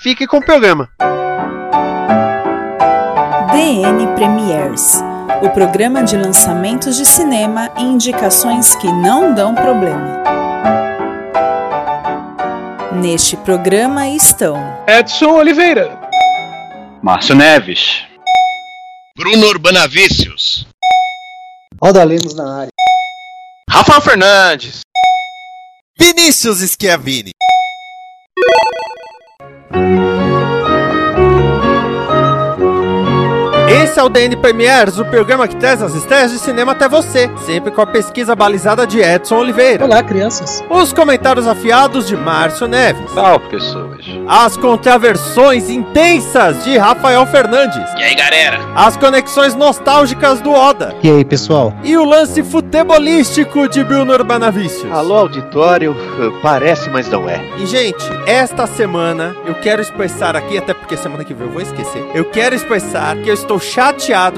fique com o programa. DN Premiers o programa de lançamentos de cinema e indicações que não dão problema. Neste programa estão Edson Oliveira, Márcio Neves, Bruno Urbanavícios, Roda Lemos na área, Rafael Fernandes, Vinícius Schiavini. Música Esse é o DN Premiers, o programa que traz as estreias de cinema até você, sempre com a pesquisa balizada de Edson Oliveira. Olá, crianças. Os comentários afiados de Márcio Neves. Salve, pessoas. As contraversões intensas de Rafael Fernandes. E aí, galera? As conexões nostálgicas do Oda. E aí, pessoal? E o lance futebolístico de Bruno Urbanavícios. Alô, auditório. Parece, mas não é. E, gente, esta semana eu quero expressar aqui, até porque semana que vem eu vou esquecer. Eu quero expressar que eu estou chateado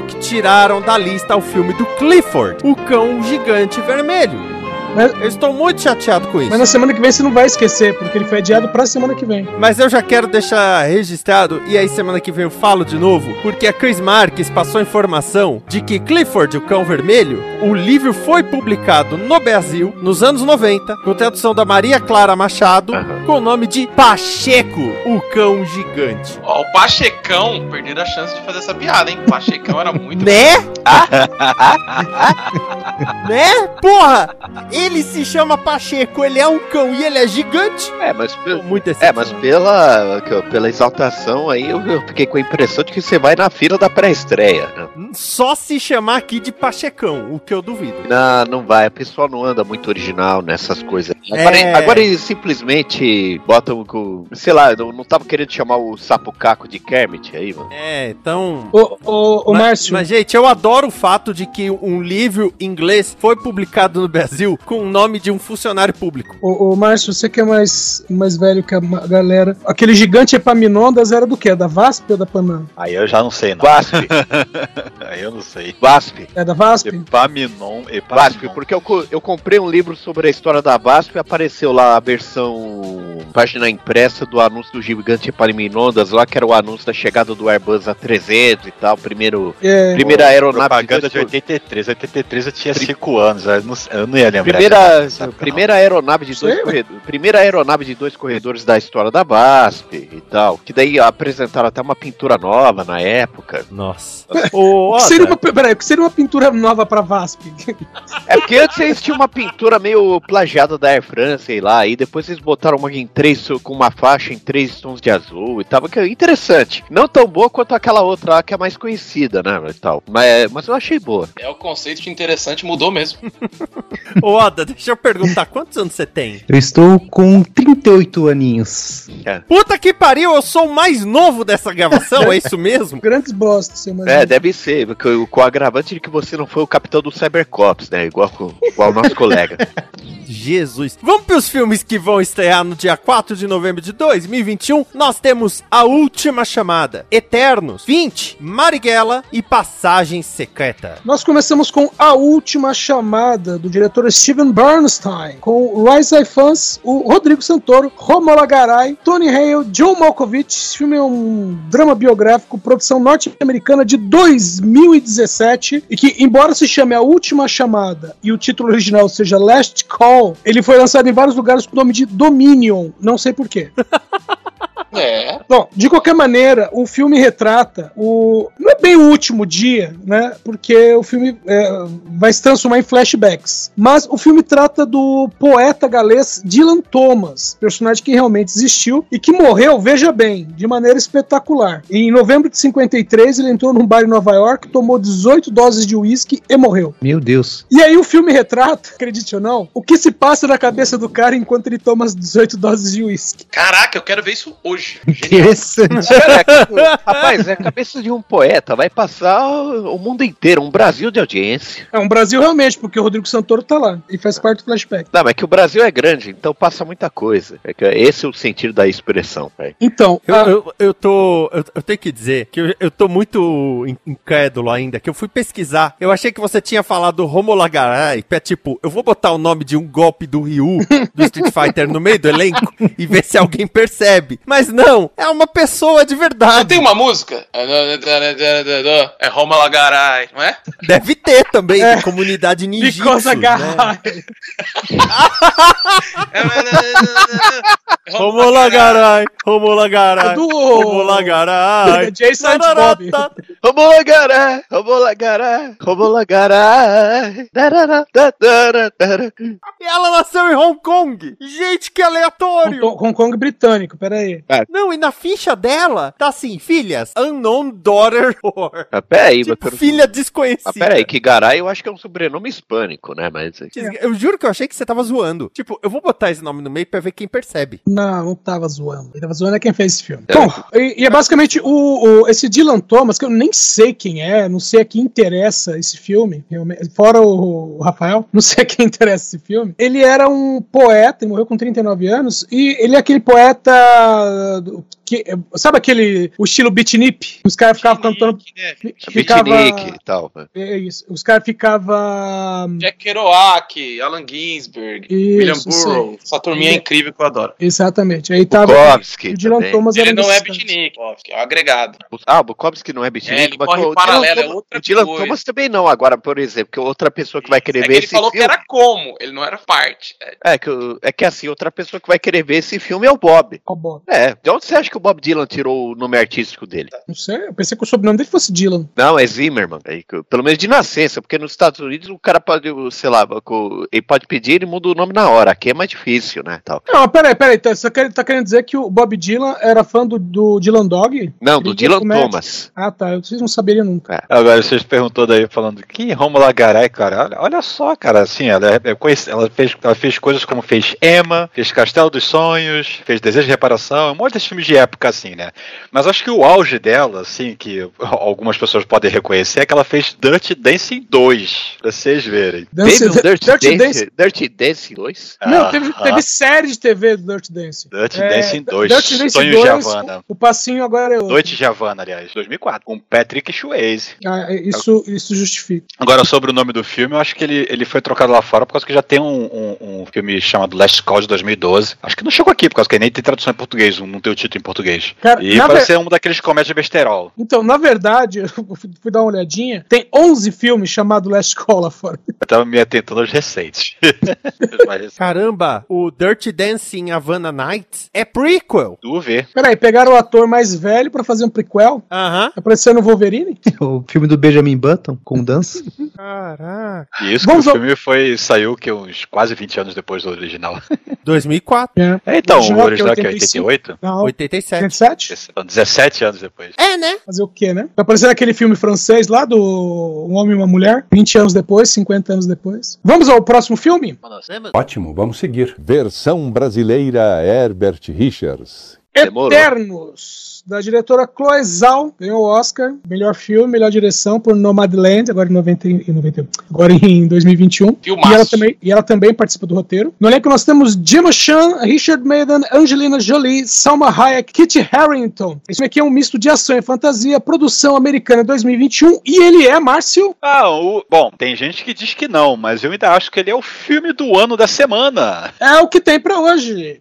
que tiraram da lista o filme do Clifford, o cão gigante vermelho. Mas- eu estou muito chateado com isso. Mas na semana que vem você não vai esquecer, porque ele foi adiado pra semana que vem. Mas eu já quero deixar registrado, e aí semana que vem eu falo de novo, porque a Chris Marques passou informação de que Clifford, o Cão Vermelho, o livro foi publicado no Brasil nos anos 90, com tradução da Maria Clara Machado, com o nome de Pacheco, o Cão Gigante. Ó, o Pachecão perderam a chance de fazer essa piada, hein? O Pachecão era muito. Né? né? Porra! Ele se chama Pacheco, ele é um cão e ele é gigante? É, mas, Tô muito é, mas pela, pela exaltação aí, eu, eu fiquei com a impressão de que você vai na fila da pré-estreia. né? Só se chamar aqui de Pachecão, o que eu duvido. Não, não vai. O pessoal não anda muito original nessas coisas. É. Agora, agora eles simplesmente botam com. Sei lá, não, não tava querendo chamar o sapo caco de Kermit aí, mano. É, então. Ô, ô, ô mas, Márcio. Mas, gente, eu adoro o fato de que um livro inglês foi publicado no Brasil com o nome de um funcionário público. Ô, ô, Márcio, você que é mais, mais velho que a galera. Aquele gigante Epaminondas era do quê? Da VASP ou da Panam? Aí eu já não sei, não. Vasp, Aí eu não sei. Vasp. É da VASP? Epaminon, Vasp, Epaminon. porque eu, eu comprei um livro sobre a história da Vasp e apareceu lá a versão página impressa do anúncio do gigante Epaminondas lá, que era o anúncio da chegada do Airbus A300 e tal, primeiro, É. primeira aeronave Propaganda de dois- 83. 83 eu tinha 5 anos, eu não, eu não ia lembrar. Primeira, primeira aeronave de dois corredores, primeira aeronave de dois corredores da história da VASP e tal, que daí apresentaram até uma pintura nova na época. Nossa. O que seria uma, peraí, o que seria uma pintura nova pra VASP? É porque antes eles tinham uma pintura meio plagiada da Air France, sei lá, e depois eles botaram uma em três com uma faixa em três tons de azul e tal, que é interessante. Não tão boa quanto aquela outra lá que é mais conhecida, né, e tal. Mas, mas eu achei boa. É o conceito de interessante mudou mesmo. ô, Oda, deixa eu perguntar, quantos anos você tem? Eu estou com 38 aninhos. Puta que pariu, eu sou o mais novo dessa gravação, é isso mesmo? Grandes bosta, seu mais É, deve ser, com, com o agravante de que você não foi o capitão do Cybercops, né, igual, igual o nosso colega. Jesus. Vamos pros filmes que vão estrear no dia 4 de novembro de 2021. Nós temos A Última Chamada, Eternos, 20, Marighella e Passagem Secreta. Nós começamos com A Última Chamada, do diretor Steven Bernstein, com Rise Fans, o Rodrigo Santoro, Romola Garay, Tony Hale, John Malkovich. Esse filme é um drama biográfico, produção norte-americana de 2017, e que, embora se chame A Última Chamada e o título original seja Last Call, ele foi lançado em vários lugares com o nome de Dominion, não sei porquê. É. Bom, de qualquer maneira, o filme retrata o. Não é bem o último dia, né? Porque o filme é, vai se transformar em flashbacks. Mas o filme trata do poeta galês Dylan Thomas, personagem que realmente existiu e que morreu, veja bem, de maneira espetacular. Em novembro de 53, ele entrou num bar em Nova York, tomou 18 doses de uísque e morreu. Meu Deus. E aí o filme retrata, acredite ou não, o que se passa na cabeça do cara enquanto ele toma as 18 doses de uísque. Caraca, eu quero ver isso hoje. Genial. Interessante. É- rapaz, é a cabeça de um poeta, vai passar o mundo inteiro, um Brasil de audiência. É um Brasil realmente, porque o Rodrigo Santoro tá lá e faz parte do flashback. Não, mas é que o Brasil é grande, então passa muita coisa. É que esse é o sentido da expressão, velho. Então, Eu, a- eu, eu tô. Eu, eu tenho que dizer que eu, eu tô muito in- incrédulo ainda, que eu fui pesquisar. Eu achei que você tinha falado Homolagarai, que é tipo, eu vou botar o nome de um golpe do Ryu do Street Fighter no meio do elenco e ver se alguém percebe. Mas não, é uma pessoa de Não verdade. tem uma música? É Roma Lagarai, não é? Deve ter também, de comunidade ninjitsu. Because né? agarrar. É Homolagarai, É Homolagarai, do Homolagarai. Jason and Bob. Romolagará, Romolagará, Romolagará. darará, darará, darará. E ela nasceu em Hong Kong. Gente, que aleatório. Hong Hong Kong britânico, peraí. Não, e na ficha dela tá assim, filhas, unknown daughter or. Ah, peraí, Tipo, mas, filha desconhecida. ah, peraí, que Garay eu acho que é um sobrenome hispânico, né? Mas Eu juro que eu achei que você tava zoando. Tipo, eu vou botar esse nome no meio pra ver quem percebe. Não, não tava zoando. Ele tava zoando é quem fez esse filme. Bom, e, e é basicamente o, o- esse Dylan Thomas, que eu nem sei quem é, não sei a quem interessa esse filme, realmente, fora o, o Rafael, não sei a quem interessa esse filme. Ele era um poeta, ele morreu com 39 anos, e ele é aquele poeta do- que, sabe aquele, o estilo beatnik? Os caras ficavam cantando... Ficava, Beatnik e tal. né? é isso, os caras ficavam... Jack Kerouac, Alan Ginsberg, Isso, William Burroughs. Essa turminha é incrível que eu adoro. Exatamente, aí tava... Bukowski o Dylan também. Thomas Ele não é beatnik, é um agregado. Ah, o Bukowski não é beatnik, É, ele mas corre o paralelo, Dylan, é outra o Dylan coisa. Thomas também não. Agora, por exemplo, que outra pessoa que vai querer É que ver ele esse falou filme... que era como, ele não era parte. É, É que, o- é que assim, outra pessoa que vai querer ver esse filme é o Bob. Ó, Bob. É, de onde você acha que o Bob Dylan tirou o nome artístico dele? Não sei, eu pensei que o sobrenome dele fosse Dylan. Não, é Zimmerman. É, que- pelo menos de nascença, porque nos Estados Unidos o cara pode, sei lá, ele pode pedir e muda o nome na hora. Aqui é mais difícil, né? Tal. Não, peraí, peraí. Tá, você quer- tá querendo dizer que o Bob Dylan era fã do, do Dylan Dog? Não, Ele do Dylan. Thomas. Ah, tá. Eu, vocês não saberiam nunca. Agora vocês perguntou daí falando que Romulo Garay, cara. Olha, olha só, cara, assim, ela, é, é ela, fez, ela fez coisas como fez Emma, fez Castelo dos Sonhos, fez Desejo de Reparação, um monte de filmes de época, assim, né? Mas acho que o auge dela, assim, que algumas pessoas podem reconhecer, é que ela fez Dirty Dancing 2, pra vocês verem. Dance- Teve um Dirty, Dirty Dance, Dirty Dance 2? Não, teve, teve série de TV do Dirty Dance. Dirty É, Dancing 2, Dirty Dancing Sonhos de 2, Havana. O passinho agora é outro. Noite Havana, aliás, 2004, com Patrick Swayze. Ah, é, isso, isso justifica. Agora, sobre o nome do filme, eu acho que ele, ele foi trocado lá fora por causa que já tem um, um, um filme chamado Last Call de 2012. Acho que não chegou aqui, por causa que nem tem tradução em português, não tem o título em português. Cara, e parece ver- ser um daqueles comédia besterol. Então, na verdade, eu fui dar uma olhadinha. Tem 11 filmes chamados Last Call fora. Eu tava me atentando aos recentes. Caramba, o Dirty Dancing Havana Nights é prequel. tu vê. Peraí, pegaram o ator mais velho pra fazer um prequel? Aham. Aparecendo o Wolverine? O filme do Benjamin Button com dança. Caraca. E isso Vamos que o filme foi, saiu que uns quase 20 anos depois do original. 2004. É. É, então, Original, o original que é é 85. 88? Não, 87. 87? Então, 17 anos depois. É, né? Fazer o quê, né? Vai aparecer aquele filme francês lá do Um Homem e uma Mulher, 20 anos depois, 50 anos depois. Vamos ao próximo filme? Ótimo, vamos seguir. Versão brasileira Herbert Richards. Demorou. Eternos, da diretora Chloe Zhao, ganhou o Oscar, melhor filme, melhor direção por Nomadland, agora em 90, e- em 91, agora em 2021. Filmaço. E ela, também, e ela também participa do roteiro. No elenco nós temos Gemma Chan, Richard Madden, Angelina Jolie, Salma Hayek, Kit Harington. Esse filme aqui é um misto de ação e fantasia, produção americana 2021, e ele é, Márcio, Ah, o, bom, tem gente que diz que não, mas eu ainda acho que ele é o filme do ano da semana. é o que tem pra hoje.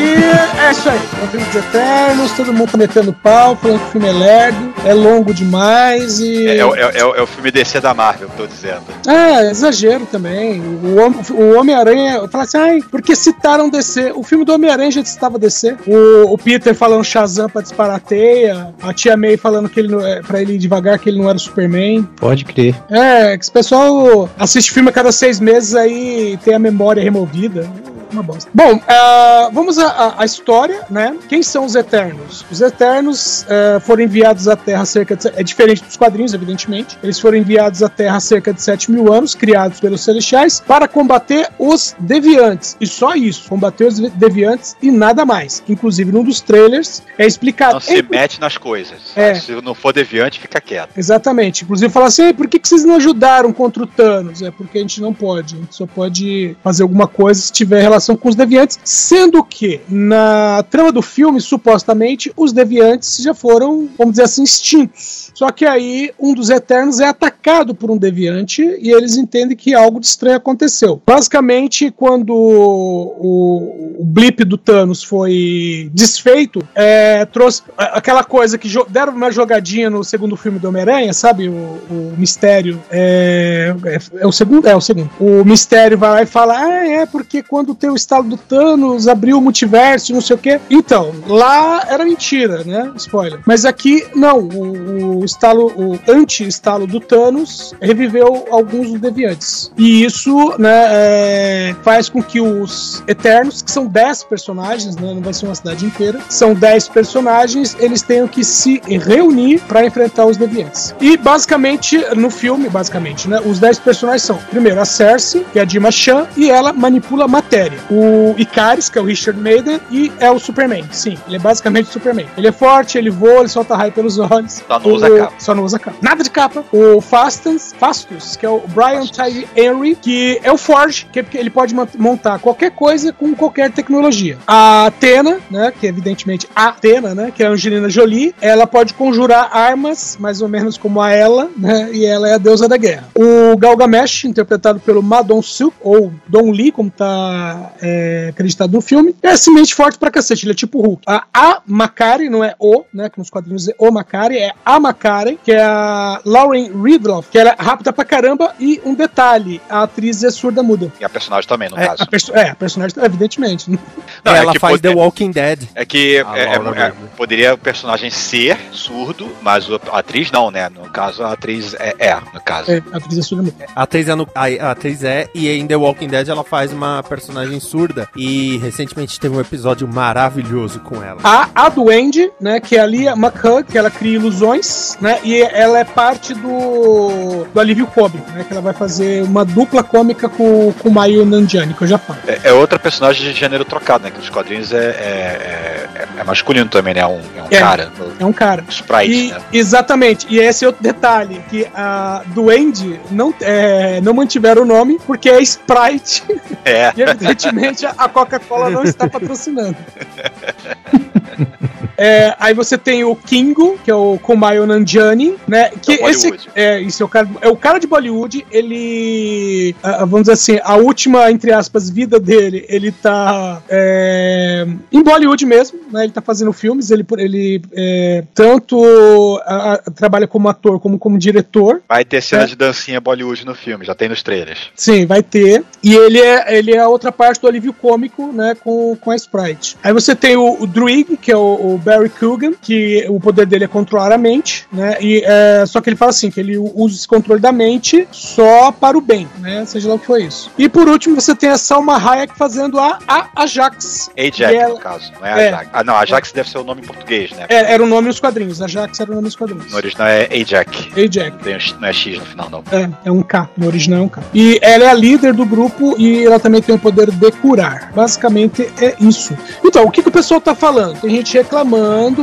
E é isso aí, é o filme dos Eternos, todo mundo tá metendo pau, falando que o filme é lerdo, é longo demais e. É, é, o- é, o- é o filme DC da Marvel, que eu tô dizendo. É, exagero também. O, o Homem-Aranha, fala assim, ai, porque citaram DC? O filme do Homem-Aranha já estava DC. O, o Peter falando Shazam pra disparar a teia, a tia May falando que ele não, é, pra ele ir devagar que ele não era o Superman. Pode crer. É, que esse pessoal assiste filme a cada seis meses aí tem a memória removida. Uma bosta. Bom, ah, vamos à- história, né? Quem são os Eternos? Os Eternos ah, foram enviados à Terra cerca de. É diferente dos quadrinhos, evidentemente. Eles foram enviados à Terra há cerca de 7 mil anos, criados pelos Celestiais, para combater os Deviantes. E só isso, combater os Deviantes e nada mais. Inclusive, num dos trailers é explicado. Não se mete nas coisas. É. Se não for deviante, fica quieto. Exatamente. Inclusive fala assim, "Ei, por que, que vocês não ajudaram contra o Thanos? É porque a gente não pode. A gente só pode fazer alguma coisa se tiver relação com os deviantes. Sendo que, na trama do filme, supostamente, os deviantes já foram, vamos dizer assim, extintos. Só que aí um dos Eternos é atacado por um deviante e eles entendem que algo de estranho aconteceu. Basicamente, quando o, o blip do Thanos foi desfeito, é, trouxe a- aquela coisa que deram uma jogadinha no segundo filme do Homem-Aranha, sabe? O, o mistério. É, é, é o segundo? É o segundo. O mistério vai lá e fala: Ah, é porque quando tem o estalo do Thanos abriu o multiverso, não sei o quê. Então, lá era mentira, né? Spoiler. Mas aqui, não. O, o estalo, o anti-estalo do Thanos reviveu alguns deviantes. E isso, né, é, faz com que os Eternos, que são 10 personagens, né? Não vai ser uma cidade inteira, são 10 personagens, eles tenham que se reunir para enfrentar os deviantes. E basicamente, no filme, basicamente, né? Os 10 personagens são, primeiro, a Cersei, que é a Dima Chan, e ela manipula matéria. O Icaris, que é o Richard Maiden, e é o Superman. Sim, ele é basicamente o Superman. Ele é forte, ele voa, ele solta raio pelos olhos. Só não O- usa capa. Só não usa capa. Nada de capa. O Fastus, Fastus que é o Brian Tyree Henry, que é o Forge, que é porque ele pode montar qualquer coisa com qualquer tecnologia. A Athena, né, que é evidentemente a Athena, né, que é a Angelina Jolie, ela pode conjurar armas, mais ou menos como a ela, né, e ela é a deusa da guerra. O Galgamesh, interpretado pelo Madon Suk, ou Don Lee, como tá é, acreditado no filme, é simplesmente forte pra cacete, ele é tipo Hulk. A, a Makari, não é o, né, que nos quadrinhos é o Makari, é a Makari, que é a Lauren Ridloff, que ela é rápida pra caramba, e um detalhe, a atriz é surda muda. E a personagem também, no É, caso. a, perso- é, a personagem, evidentemente. Não, é ela que faz pode- The Walking Dead. É que é- é- é- poderia o personagem ser surdo, mas a atriz não, né? No caso, a atriz é, é, no caso. É, a atriz é surda muda. A atriz, é no- a, a atriz é, e em The Walking Dead ela faz uma personagem surda. E recentemente teve um episódio maravilhoso com ela. A, a Duende, né, que é a Lia McHugh, que ela cria ilusões, né, e ela é parte do, do alívio cômico, né, que ela vai fazer uma dupla cômica com, com o Maio Nanjiani, que eu já falo. É, é outra personagem de gênero trocado, né? Que nos quadrinhos é, é, é- é masculino também, né? É um, é um É. cara. É um cara. Sprite, E- né? Exatamente. E esse é outro detalhe, que a Duende não, é, não mantiveram o nome porque é Sprite. É. E evidentemente a Coca-Cola não está patrocinando. É, aí você tem o Kingo, que é o Kumail Nanjiani, né? Que É o esse é, isso é o cara, é o cara de Bollywood. Ele, vamos dizer assim, a última entre aspas vida dele, ele tá é, em Bollywood mesmo, né? Ele tá fazendo filmes. Ele, ele é, tanto ah, ah, trabalha como ator como como diretor. Vai ter cena É. de dancinha Bollywood no filme, já tem nos trailers. Sim, vai ter. E ele é, ele é a outra parte do alívio cômico, né, com, com a Sprite. Aí você tem o, o Druig, que é o, o Barry Coogan, que o poder dele é controlar a mente, né, e, é, só que ele fala assim, que ele usa esse controle da mente só para o bem, né, seja lá o que for isso. E por último você tem a Salma Hayek fazendo a, a Ajax. Ajax, ela- no caso, não é, É. Ajax. Ah, não, Ajax deve ser o nome em português, né? É, era o nome nos quadrinhos, Ajax era o nome nos quadrinhos. No original é Ajax. Ajax. Tem X- não é X no final, não. É, é um K, no original é um K. E ela é a líder do grupo e ela também tem o poder de curar. Basicamente é isso. Então, o que, que o pessoal tá falando? Tem gente reclamando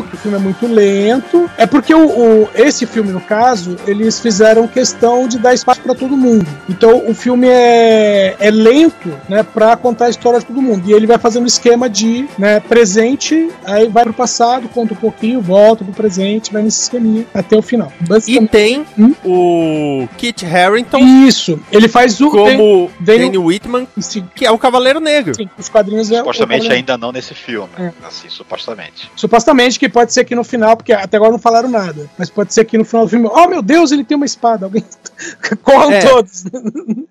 que o filme é muito lento. É porque o, o- esse filme, no caso, eles fizeram questão de dar espaço pra todo mundo. Então, o filme é, é lento, né, pra contar a história de todo mundo. E ele vai fazendo um esquema de né, presente, aí vai pro passado, conta um pouquinho, volta pro presente, vai nesse esqueminha até o final. E tem o Kit Harington. Isso, ele faz o. Como Daniel- Danny Whitman, que é o Cavaleiro Negro. Sim, os quadrinhos é. Supostamente o- ainda não nesse filme. É. Assim, supostamente. Supostamente Supostamente que pode ser que no final, porque até agora não falaram nada, mas pode ser que no final do filme, oh meu Deus, ele tem uma espada. Alguém corram É. todos.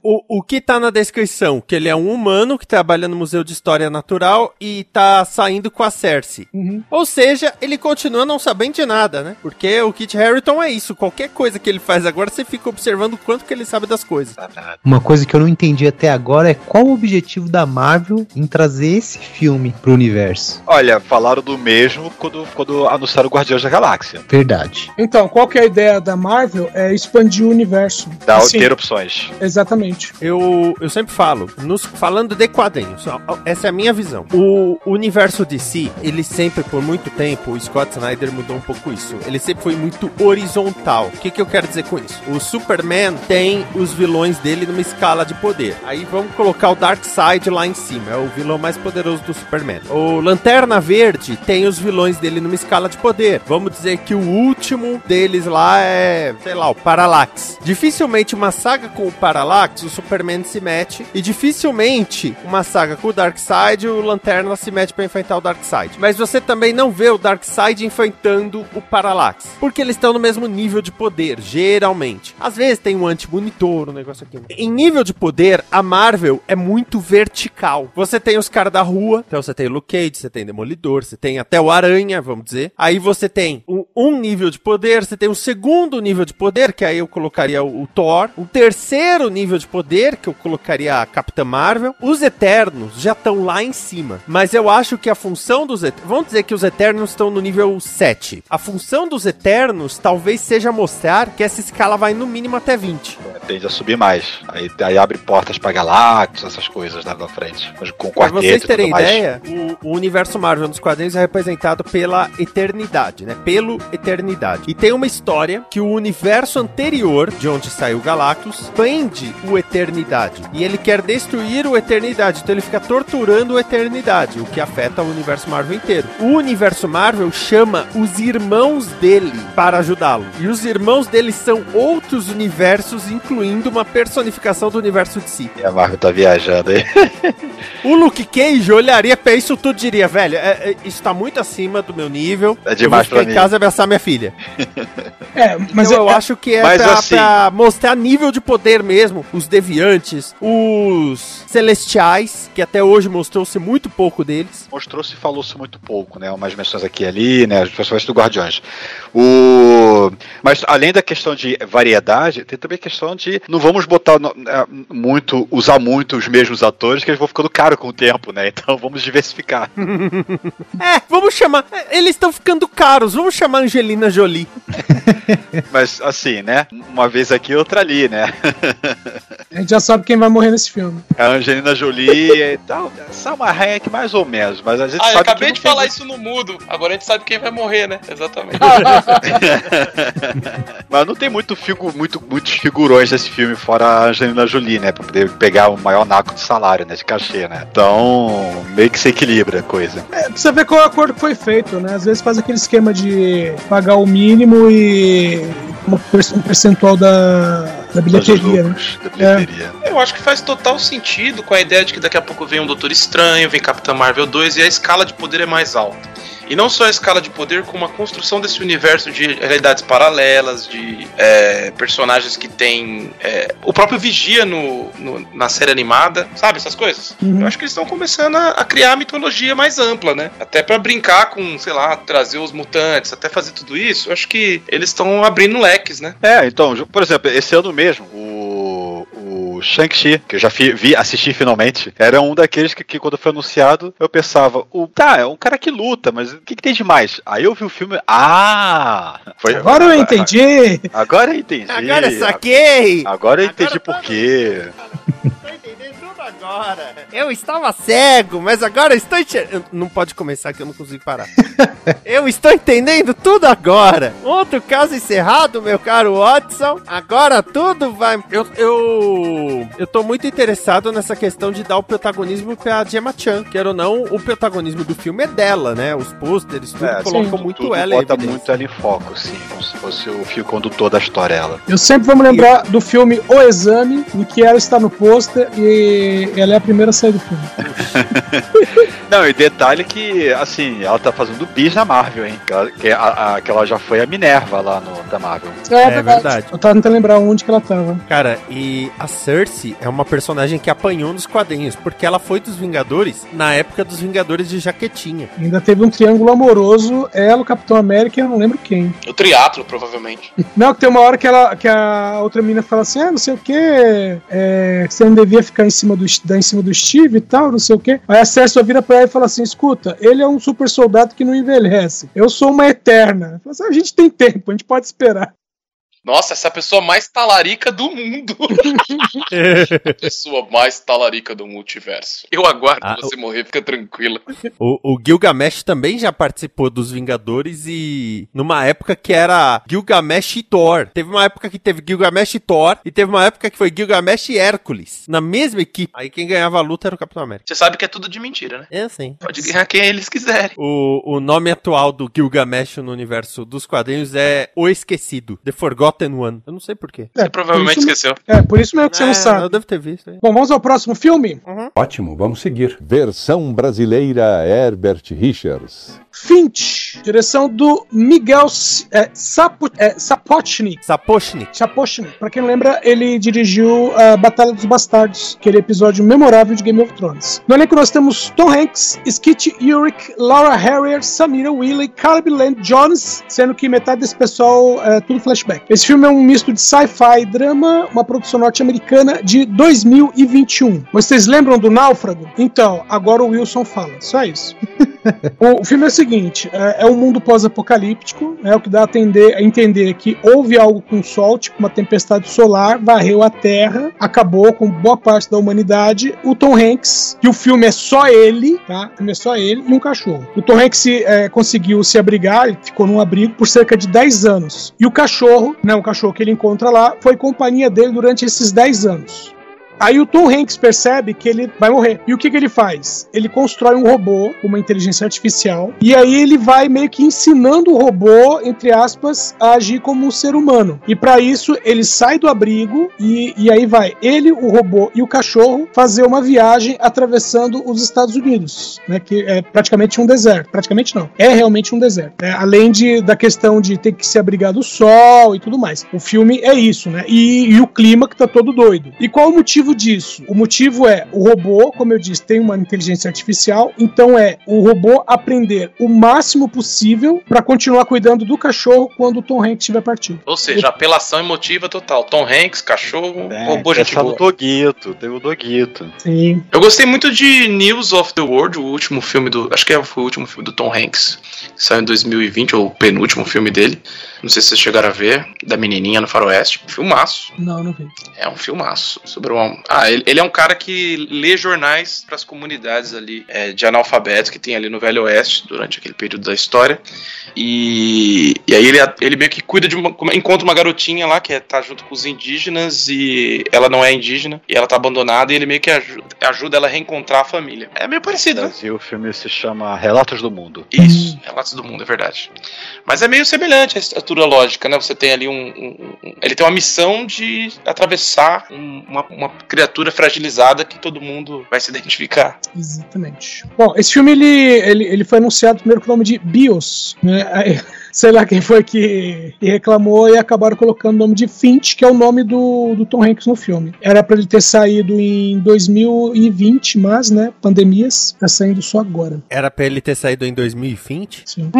O, o que tá na descrição? Que ele é um humano que trabalha no Museu de História Natural e tá saindo com a Cersei. Uhum. Ou seja, ele continua não sabendo de nada, né? Porque o Kit Harington é isso. Qualquer coisa que ele faz agora, você fica observando o quanto que ele sabe das coisas. Uma coisa que eu não entendi até agora é qual o objetivo da Marvel em trazer esse filme pro universo. Olha, falaram do mesmo quando, quando anunciaram Guardiões da Galáxia. Verdade. Então, qual que é a ideia da Marvel? É expandir o universo. Dá Assim, ter opções. Exatamente. Eu, eu sempre falo, nos, falando de quadrinhos, essa é a minha visão. O universo DC, ele sempre, por muito tempo, o Scott Snyder mudou um pouco isso. Ele sempre foi muito horizontal. O que, que eu quero dizer com isso? O Superman tem os vilões dele numa escala de poder. Aí vamos colocar o Darkseid lá em cima, é o vilão mais poderoso do Superman. O Lanterna Verde tem os vilões dele numa escala de poder. Vamos dizer que o último deles lá é, sei lá, o Parallax. Dificilmente uma saga com o Parallax, o Superman se mete. E dificilmente uma saga com o Darkseid, o Lanterna se mete pra enfrentar o Darkseid. Mas você também não vê o Darkseid enfrentando o Parallax. Porque eles estão no mesmo nível de poder, geralmente. Às vezes tem um anti-monitor, um negócio aqui. Em nível de poder, a Marvel é muito vertical. Você tem os caras da rua, então você tem o Luke Cage, você tem Demolidor, você tem até o Aranha, vamos dizer. Aí você tem um, um nível de poder, você tem um segundo nível de poder, que aí eu colocaria o, o Thor. Um terceiro nível de poder, que eu colocaria a Capitã Marvel. Os Eternos já estão lá em cima. Mas eu acho que a função dos Eternos. Vamos dizer que os Eternos estão no nível 7. A função dos Eternos talvez seja mostrar que essa escala vai no mínimo até 20. Tende a subir mais. Aí, aí abre portas pra Galactus, essas coisas lá na frente. Mas com Pra quarteto vocês e terem ideia, o, o universo Marvel nos quadrinhos é representado pela eternidade, né? Pelo eternidade. E tem uma história que o universo anterior, de onde saiu Galactus, prende o eternidade. E ele quer destruir o eternidade. Então ele fica torturando o eternidade, o que afeta o universo Marvel inteiro. O universo Marvel chama os irmãos dele para ajudá-lo. E os irmãos dele são outros universos, incluindo uma personificação do universo de si. E a Marvel tá viajando aí. O Luke Cage olharia pra isso tudo e diria, velho, é- é- isso tá muito acima do meu nível. É demais eu vou ficar em mim." casa e abraçar minha filha. É, mas então eu é- acho que é pra, assim- pra mostrar nível de poder mesmo. Os deviantes, os celestiais, que até hoje mostrou-se muito pouco deles. Mostrou-se e falou-se muito pouco, né? Umas menções aqui e ali, né? As pessoas do Guardiões. O... Mas além da questão de variedade, tem também a questão de não vamos botar no- é, muito, usar muito os mesmos atores, que eles vão ficando caro com o tempo, né? Então vamos diversificar. É, vamos chamar. É, Eles estão ficando caros, vamos chamar Angelina Jolie. Mas assim, né? Uma vez aqui, outra ali, né? A gente já sabe quem vai morrer nesse filme. A Angelina Jolie e tal. Salma Hayek mais ou menos, mas a gente Ah, eu sabe acabei que de falar muito- isso no mudo. Agora a gente sabe quem vai morrer, né? Exatamente. Mas não tem muito figu, muito, muitos figurões desse filme, fora a Angelina Jolie, né? Pra poder pegar o maior naco de salário, né? De cachê, né? Então, meio que se equilibra a coisa. É, precisa ver qual acordo que foi feito, né? Às vezes faz aquele esquema de pagar o mínimo e um percentual da, da bilheteria, né? Da bilheteria. Eu acho que faz total sentido com a ideia de que daqui a pouco vem um Doutor Estranho, vem Capitã Marvel 2 e a escala de poder é mais alta. E não só a escala de poder, como a construção desse universo de realidades paralelas, de é, personagens que tem. é, o próprio Vigia no, no- na série animada, sabe? Essas coisas. Uhum. Eu acho que eles estão começando a, a criar a mitologia mais ampla, né? Até pra brincar com, sei lá, trazer os mutantes, até fazer tudo isso. Eu acho que eles estão abrindo leques, né? É, então, por exemplo, esse ano mesmo, o, o Shang-Chi, que eu já fi- vi, assisti finalmente, era um daqueles que, que quando foi anunciado, eu pensava, o, tá, é um cara que luta, mas o que, que tem de mais? Aí eu vi o filme, ah! Foi, Agora eu entendi! Agora eu entendi. Agora eu saquei! Agora eu entendi por quê. Eu estava cego, mas agora eu estou enxergando. Não pode começar que eu não consigo parar. eu estou entendendo tudo agora. Outro caso encerrado, meu caro Watson. Agora tudo vai. Eu, eu, eu tô muito interessado nessa questão de dar o protagonismo pra Gemma Chan. Quer ou não, o protagonismo do filme é dela, né? Os pôsteres, tudo É, colocam sim, muito tudo ela em bota muito ela em foco, sim, como se fosse o fio condutor da história, ela. Eu sempre vou me lembrar do filme O Exame, em que ela está no pôster e ela é a primeira a sair do filme. Não, e detalhe que, assim, ela tá fazendo bis na Marvel, hein? Que ela, que a- a- que ela já foi a Minerva lá no, da Marvel. É verdade. Eu tava tentando lembrar onde que ela tava. Cara, e a Cersei é uma personagem que apanhou nos quadrinhos, porque ela foi dos Vingadores na época dos Vingadores de Jaquetinha. Ainda teve um triângulo amoroso, ela, o Capitão América e eu não lembro quem. O triatlo, provavelmente. Não, que tem uma hora que, ela, que a outra mina fala assim: ah, não sei o que, você não devia ficar em cima, do, dar em cima do Steve e tal, não sei o que. Aí a Cersei vira pra ela e fala assim: escuta, ele é um super soldado que não envelhece. Eu sou uma eterna. Fala assim, a gente tem tempo, a gente pode esperar. Nossa, essa é a pessoa mais talarica do mundo. a pessoa mais talarica do multiverso. Eu aguardo Ah, você morrer, fica tranquila. O, o Gilgamesh também já participou dos Vingadores e numa época que era Gilgamesh e Thor. Teve uma época que teve Gilgamesh e Thor e teve uma época que foi Gilgamesh e Hércules. Na mesma equipe. Aí quem ganhava a luta era o Capitão América. Você sabe que é tudo de mentira, né? É sim. Pode ganhar quem eles quiserem. O, o nome atual do Gilgamesh no universo dos quadrinhos é O Esquecido, The Forgotten One. Eu não sei porquê. É, provavelmente por isso- esqueceu. É, por isso mesmo que você não É, sabe. Eu devo ter visto. hein? Bom, vamos ao próximo filme? Ótimo, vamos seguir. Versão brasileira Herbert Richards. Finch, direção do Miguel é, Sapo, é, Sapochnik. Sapochnik. Sapochnik. Pra quem não lembra, ele dirigiu a Batalha dos Bastardos, aquele episódio memorável de Game of Thrones. No elenco nós temos Tom Hanks, Skit Ulrich, Laura Harrier, Samira Wiley, Caleb Land Jones, sendo que metade desse pessoal é tudo flashback. Esse filme é um misto de sci-fi e drama, uma produção norte-americana de 2021. Vocês lembram do Náufrago? Então, agora o Wilson fala. Só isso. O filme é o seguinte: é, é um mundo pós-apocalíptico, é o que dá a, atender- a entender que houve algo com o Sol, tipo uma tempestade solar, varreu a Terra, acabou com boa parte da humanidade. O Tom Hanks, que o filme é só ele, tá? O filme é só ele e um cachorro. O Tom Hanks é, conseguiu se abrigar, ele ficou num abrigo por cerca de 10 anos. E o cachorro, né, o cachorro que ele encontra lá, foi companhia dele durante esses 10 anos. Aí o Tom Hanks percebe que ele vai morrer. E o que, que ele faz? Ele constrói um robô, uma inteligência artificial, e aí ele vai meio que ensinando o robô, entre aspas, a agir como um ser humano. E para isso ele sai do abrigo e, e aí vai ele, o robô e o cachorro fazer uma viagem atravessando os Estados Unidos, né? Que é praticamente um deserto. Praticamente não. É realmente um deserto. né? Além de, da questão de ter que se abrigar do sol e tudo mais. O filme é isso, né? E, e o clima que tá todo doido. E qual o motivo disso? O motivo é o robô, como eu disse, tem uma inteligência artificial, então é o robô aprender o máximo possível para continuar cuidando do cachorro quando o Tom Hanks estiver partido. Ou seja, apelação emotiva total. Tom Hanks, cachorro, É, robô gente boa. Doguito, tem o Doguito. Sim. Eu gostei muito de News of the World, o último filme do. Acho que é- foi o último filme do Tom Hanks. Que saiu em 2020, ou o penúltimo filme dele. Não sei se vocês chegaram a ver. Da menininha no Faroeste. Filmaço. Não, não vi. É um filmaço. Sobre um. Ah, ele, ele é um cara que lê jornais para as comunidades ali é, de analfabetos que tem ali no Velho Oeste durante aquele período da história. E, e aí ele, ele meio que cuida de uma. Encontra uma garotinha lá que é, tá junto com os indígenas e ela não é indígena e ela tá abandonada e ele meio que ajuda, ajuda ela a reencontrar a família. É meio parecido, né? Brasil, o filme se chama Relatos do Mundo. Isso, Relatos do Mundo, é verdade. Mas é meio semelhante a estrutura lógica, né? Você tem ali um. um- um- ele tem uma missão de atravessar um- uma, uma criatura fragilizada que todo mundo vai se identificar. Exatamente. Bom, esse filme ele, ele, ele foi anunciado primeiro com o nome de Bios, né? Sei lá quem foi que, que reclamou e acabaram colocando o nome de Finch, que é o nome do, do Tom Hanks no filme. Era pra ele ter saído em 2020, mas, né, pandemias, tá saindo só agora. Era pra ele ter saído em 2020? Sim.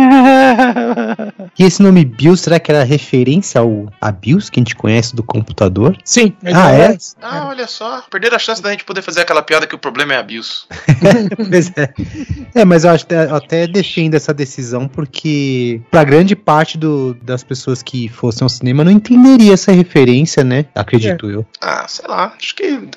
E esse nome Bios, será que era referência ao a Bios que a gente conhece do computador? Sim. Ah, é? Ah, olha só. Perderam a chance da gente poder fazer aquela piada que o problema é abuso. Pois é. É, mas eu acho, eu até defendo essa decisão porque pra grande parte do- das pessoas que fossem ao cinema não entenderia essa referência, né? Acredito eu. Ah, sei lá. Acho que.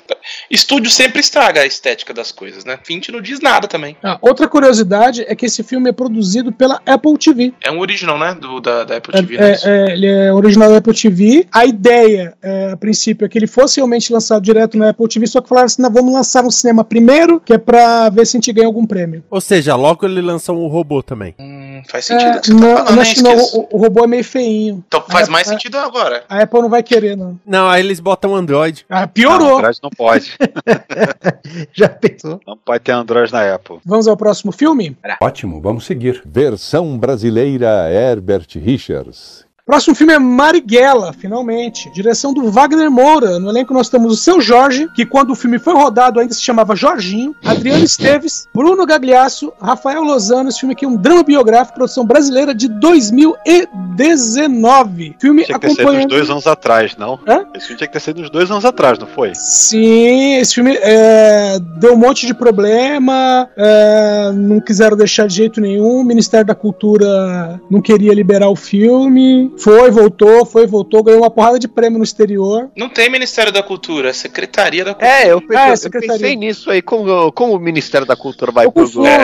Estúdio sempre estraga a estética das coisas, né? Fint não diz nada também. Ah, outra curiosidade é que esse filme é produzido pela Apple TV. É um original, né? Do, da, da Apple É, TV, né? é, é, ele é original da Apple TV. A ideia, é, a princípio, é que ele fosse realmente lançado direto na Apple TV, só que falaram assim: não, vamos lançar no cinema primeiro, que é pra ver se a gente ganha algum prêmio. Ou seja, logo ele lançou um robô também. Hum, faz sentido o que você não, tá falando, não, hein, não, o, o robô é meio feinho. Então faz A- mais a- sentido agora. A Apple não vai querer, não. Não, aí eles botam Android. Ah, Não, piorou. Android não pode. Já pensou? Não pode ter Android na Apple. Vamos ao próximo filme? Ótimo, vamos seguir. Versão brasileira Herbert Richards. Próximo filme é Marighella, finalmente. Direção do Wagner Moura. No elenco nós temos o Seu Jorge, que quando o filme foi rodado ainda se chamava Jorginho, Adriano Esteves, Bruno Gagliasso, Rafael Lozano. Esse filme aqui é um drama biográfico, produção brasileira de 2019. Filme Tinha que ter sido uns dois anos atrás, não? Hã? Esse filme tinha que ter sido uns dois anos atrás, não foi? Sim, esse filme é, deu um monte de problema, é, não quiseram deixar de jeito nenhum. O Ministério da Cultura não queria liberar o filme. Foi, voltou, foi, voltou, ganhou uma porrada de prêmio no exterior. Não tem Ministério da Cultura, é Secretaria da Cultura. É, eu pensei, É, eu pensei nisso aí, como, como o Ministério da Cultura vai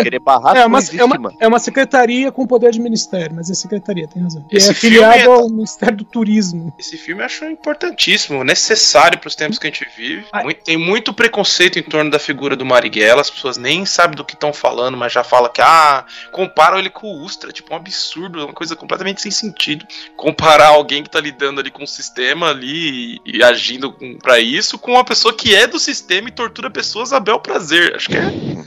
querer barrar, É uma, é, uma, mano. é uma secretaria com poder de ministério, mas é secretaria, tem razão. Esse é filme afiliado é- ao Ministério do Turismo. Esse filme eu acho importantíssimo, necessário para os tempos que a gente vive. Muito- tem muito preconceito em torno da figura do Marighella, as pessoas nem sabem do que estão falando, mas já falam que, ah, comparam ele com o Ustra, tipo, um absurdo, é uma coisa completamente sem sentido. Comparar alguém que tá lidando ali com o sistema ali e, e agindo pra isso com uma pessoa que é do sistema e tortura pessoas a bel prazer. Acho que é,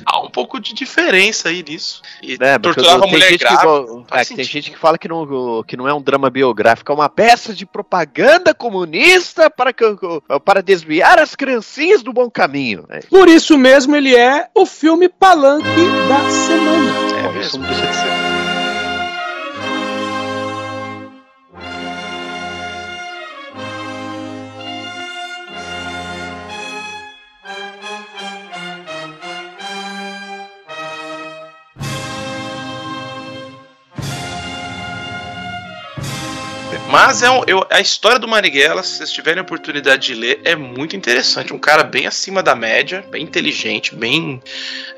há um pouco de diferença aí nisso. E É, porque torturava a tem mulher gente, que, grávida. é, tem gente que fala que não, que não é um drama biográfico, é uma peça de propaganda comunista para, que- para desviar as criancinhas do bom caminho. É. Por isso mesmo ele é o filme palanque da semana. É Bom, isso mesmo. não deixa de ser. Mas é um, eu- a história do Marighella, se vocês tiverem a oportunidade de ler, é muito interessante. Um cara bem acima da média, bem inteligente, bem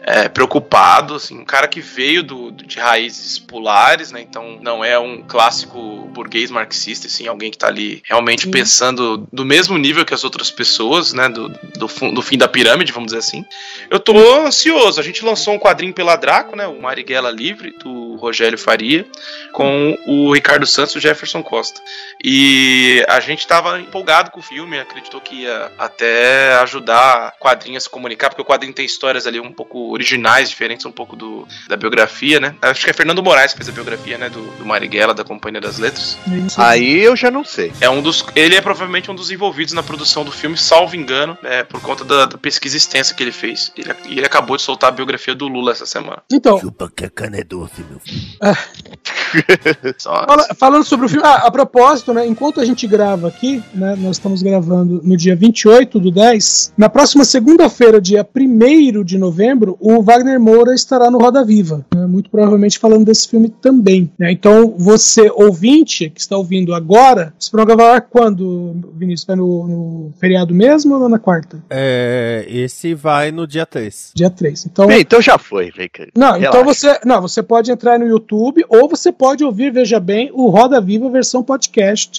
é, preocupado, assim, um cara que veio do, de raízes polares, né? Então não é um clássico burguês marxista, assim, alguém que tá ali realmente Sim. pensando do mesmo nível que as outras pessoas, né? Do, do, do fim da pirâmide, vamos dizer assim. Eu tô ansioso. A gente lançou um quadrinho pela Draco, né? O Marighella Livre, do Rogério Faria, com o Ricardo Santos e o Jefferson Costa. E a gente tava empolgado com o filme, acreditou que ia até ajudar o quadrinho a se comunicar, porque o quadrinho tem histórias ali um pouco originais, diferentes um pouco do, da biografia, né? Acho que é Fernando Moraes que fez a biografia, né? Do, do Marighella, da Companhia das Letras. Aí eu já não sei. É um dos. Ele é provavelmente um dos envolvidos na produção do filme, salvo engano, é, por conta da, da pesquisa extensa que ele fez. Ele, e ele acabou de soltar a biografia do Lula essa semana. Então, Chupa que a cana é doce, meu filho. Só- Fala- falando sobre o filme, ah, a propósito, né, enquanto a gente grava aqui, né, nós estamos gravando no dia 28 do 10, na próxima segunda-feira, dia 1 de novembro, o Wagner Moura estará no Roda Viva, né, muito provavelmente falando desse filme também. né. Então, você, ouvinte, que está ouvindo agora, esse programa vai quando, Vinícius? Vai no, no feriado mesmo ou na quarta? É, esse vai no dia 3. Dia 3. Então, Bem, então já foi, vem não, então Relaxa. você, não, você pode entrar no YouTube ou você pode ouvir, veja bem, o Roda Viva versão podcast,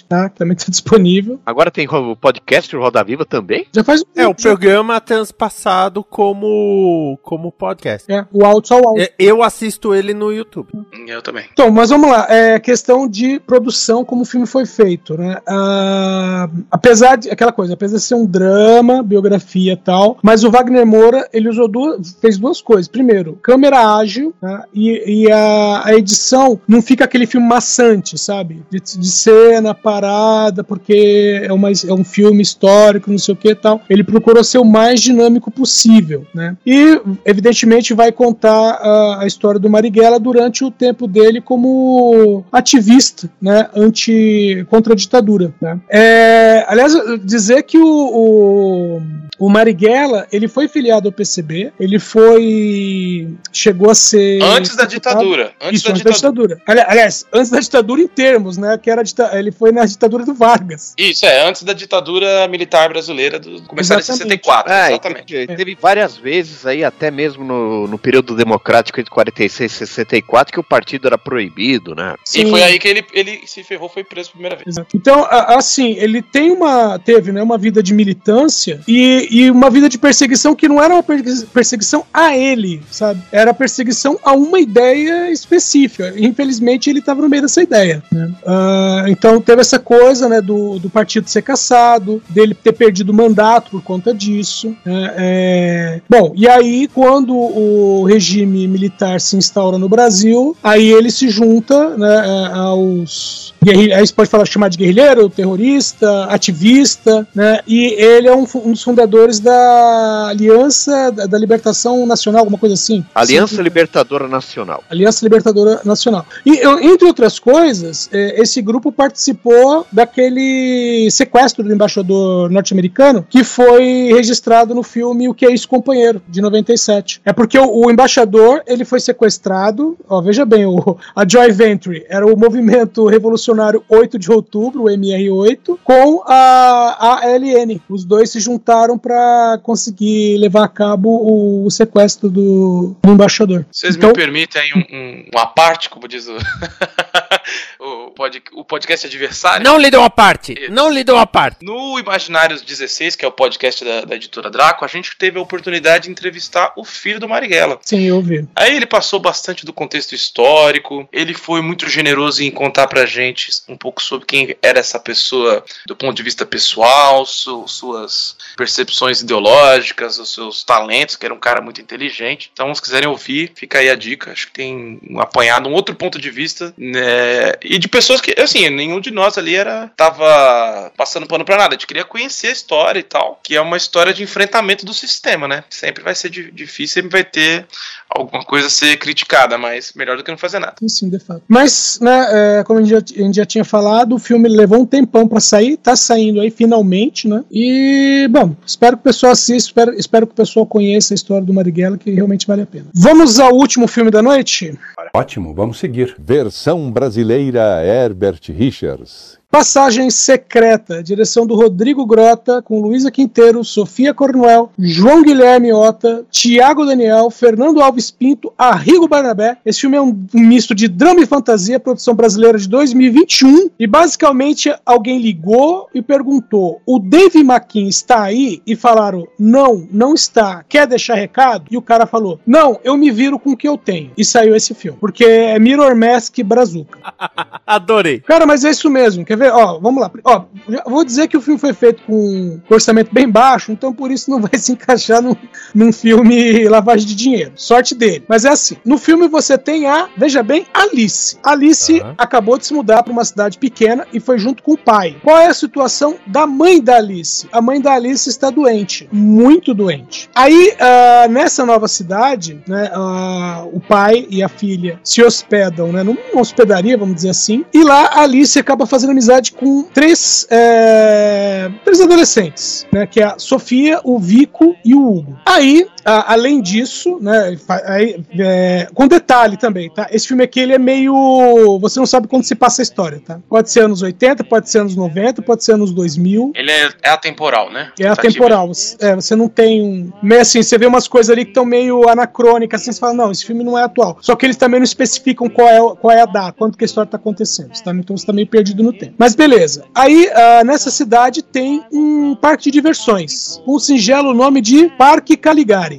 tá? Que também está disponível. Agora tem o podcast Roda Viva também? Já faz um É, o programa transpassado como, como podcast. é, o áudio só o áudio. É, Eu assisto ele no YouTube. Eu também. Então, mas vamos lá. É questão de produção, como o filme foi feito, né? Ah, apesar de aquela coisa, apesar de ser um drama, biografia e tal, mas o Wagner Moura ele usou duas, fez duas coisas. Primeiro, câmera ágil tá? e, e a, a edição não fica aquele filme maçante, sabe? De, de cena parada, porque é, uma, é um filme histórico, não sei o que e tal. Ele procurou ser o mais dinâmico possível, né? E evidentemente vai contar a, a história do Marighella durante o tempo dele como ativista, né, anti contra a ditadura. Né? É, aliás, dizer que o, o, o Marighella ele foi filiado ao PCB, ele foi chegou a ser Antes da ditadura. Antes Isso, da antes da ditadura. ditadura. Ali- aliás, antes da ditadura em termos, né? Que era a dita- ele foi na ditadura do Vargas. Isso, é, antes da ditadura militar brasileira, do, começar em Exatamente. 64, É, exatamente. teve, teve várias vezes aí, até mesmo no, no período democrático entre 46 e 64, que o partido era proibido, né? E foi aí que ele, ele se ferrou, foi preso pela primeira vez. Exato. Então, a- assim, ele tem uma. teve, né, uma vida de militância e, e uma vida de perseguição que não era uma persegui- perseguição a ele, sabe? Era perseguição a uma ideia específica. Infelizmente, ele estava no meio dessa ideia. né? Ah, então teve essa coisa, né, do, do partido ser caçado, dele ter perdido o mandato por conta disso. né? É, Bom, e aí, quando o regime militar se instaura no Brasil, aí ele se junta né, é, aos. Aí você pode falar, chamar de guerrilheiro, terrorista, ativista, né? E ele é um, um dos fundadores da Aliança da, da Libertação Nacional, alguma coisa assim. Aliança Sim. Libertadora Nacional. Aliança Libertadora Nacional. E, entre outras coisas, eh, esse grupo participou daquele sequestro do embaixador norte-americano que foi registrado no filme O Que é Isso, Companheiro, de 97. É porque o, o embaixador ele foi sequestrado, ó, veja bem, o, a Joy Venture era o movimento revolucionário 8 de outubro, o MR8, com a ALN. Os dois se juntaram para conseguir levar a cabo o, o sequestro do, do embaixador. Vocês Então- me permitem aí um, um, uma parte, como diz o, o, pod- o podcast adversário? Não lhe dou a parte. Não lhe dou a parte. No Imaginários 16, que é o podcast da, da editora Draco, a gente teve a oportunidade de entrevistar o filho do Marighella. Sim, eu vi. Aí ele passou bastante do contexto histórico, ele foi muito generoso em contar pra gente um pouco sobre quem era essa pessoa do ponto de vista pessoal, su- suas percepções ideológicas, os seus talentos, que era um cara muito inteligente. Então, se quiserem ouvir, fica aí a dica. Acho que tem apanhado, um outro ponto de vista, né? E de pessoas que, assim, nenhum de nós ali era tava passando pano pra nada. A gente queria conhecer a história e tal, que é uma história de enfrentamento do sistema, né? Sempre vai ser di- difícil, sempre vai ter alguma coisa a ser criticada, mas melhor do que não fazer nada. Sim, de fato. Mas, né, é, como a gente, já, a gente já tinha falado, o filme levou um tempão pra sair, tá saindo aí finalmente, né? E, bom, espero que o pessoal assista, espero, espero que o pessoal conheça a história do Marighella, que realmente vale a pena. Vamos ao último filme da noite? Ótimo, vamos seguir. Versão brasileira Herbert Richards. Passagem Secreta, direção do Rodrigo Grota, com Luísa Quinteiro, Sofia Cornuel, João Guilherme Ota, Tiago Daniel, Fernando Alves Pinto, Arrigo Barnabé. Esse filme é um misto de drama e fantasia, produção brasileira de 2021. E basicamente alguém ligou e perguntou: o Dave McKean está aí? E falaram: não, não está. Quer deixar recado? E o cara falou: não, eu me viro com o que eu tenho. E saiu esse filme. Porque é Mirror Mask Brazuca. Adorei. Cara, mas é isso mesmo. Quer ver? Ó, vamos lá. Ó, vou dizer que o filme foi feito com orçamento bem baixo, então por isso não vai se encaixar num, num filme lavagem de dinheiro. Sorte dele. Mas é assim: no filme você tem a, veja bem, Alice. Alice Aham. acabou de se mudar para uma cidade pequena e foi junto com o pai. Qual é a situação da mãe da Alice? A mãe da Alice está doente, muito doente. Aí, ah, nessa nova cidade, né, ah, o pai e a filha se hospedam, né, numa hospedaria, vamos dizer assim, e lá a Alice acaba fazendo amizade com três, é, três adolescentes, né, que é a Sofia, o Vico e o Hugo. Aí, a- além disso, né, é, com detalhe também, tá? Esse filme aqui ele é meio, você não sabe quando se passa a história, tá? Pode ser anos 80, pode ser anos 90, pode ser anos 2000. Ele é, é atemporal, né? É atemporal. Você- É, você não tem um. Meio assim, você vê umas coisas ali que estão meio anacrônicas, assim, você fala, não, esse filme não é atual. Só que eles também não especificam qual é, qual é a data, quando que a história tá acontecendo. Tá- então você tá meio perdido no tempo. Mas beleza. Aí, ah, nessa cidade tem um parque de diversões, com o singelo nome de Parque Caligari.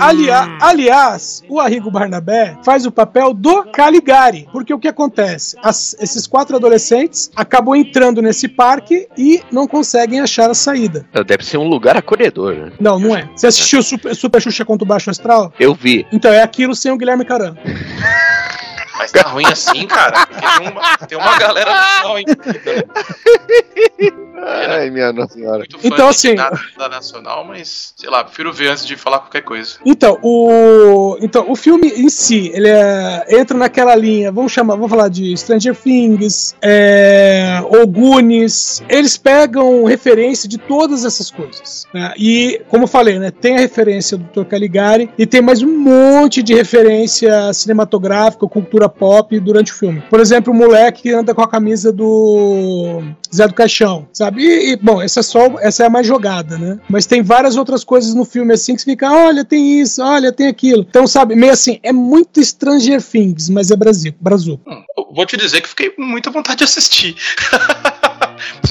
Alia- aliás, o Arrigo Barnabé faz o papel do Caligari, porque o que acontece? As- esses quatro adolescentes acabam entrando nesse parque e não conseguem achar a saída. Deve ser um lugar acolhedor, né? Não, não é. Você assistiu Super, Super Xuxa contra o Baixo Astral? Eu vi. Então é aquilo sem o Guilherme Caram. Mas tá ruim assim, cara? Tem uma, tem uma galera no sol, hein? Ai, minha nossa senhora. Muito fã Então, de assim- nada da Nacional, mas, sei lá, prefiro ver antes de falar qualquer coisa. Então, o, então, o filme em si, ele é- entra naquela linha, vamos chamar, vamos falar de Stranger Things, é, ou Goonies, eles pegam referência de todas essas coisas. né? E, como eu falei, né, tem a referência do Dr. Caligari e tem mais um monte de referência cinematográfica, cultura pop durante o filme. Por exemplo, o moleque que anda com a camisa do Zé do Caixão, sabe? E, e, bom, essa é só essa é a mais jogada, né? Mas tem várias outras coisas no filme assim que você fica, olha, tem isso, olha, tem aquilo. Então, sabe, meio assim, é muito Stranger Things, mas é Brasil, Brasil. Vou te dizer que fiquei com muita vontade de assistir.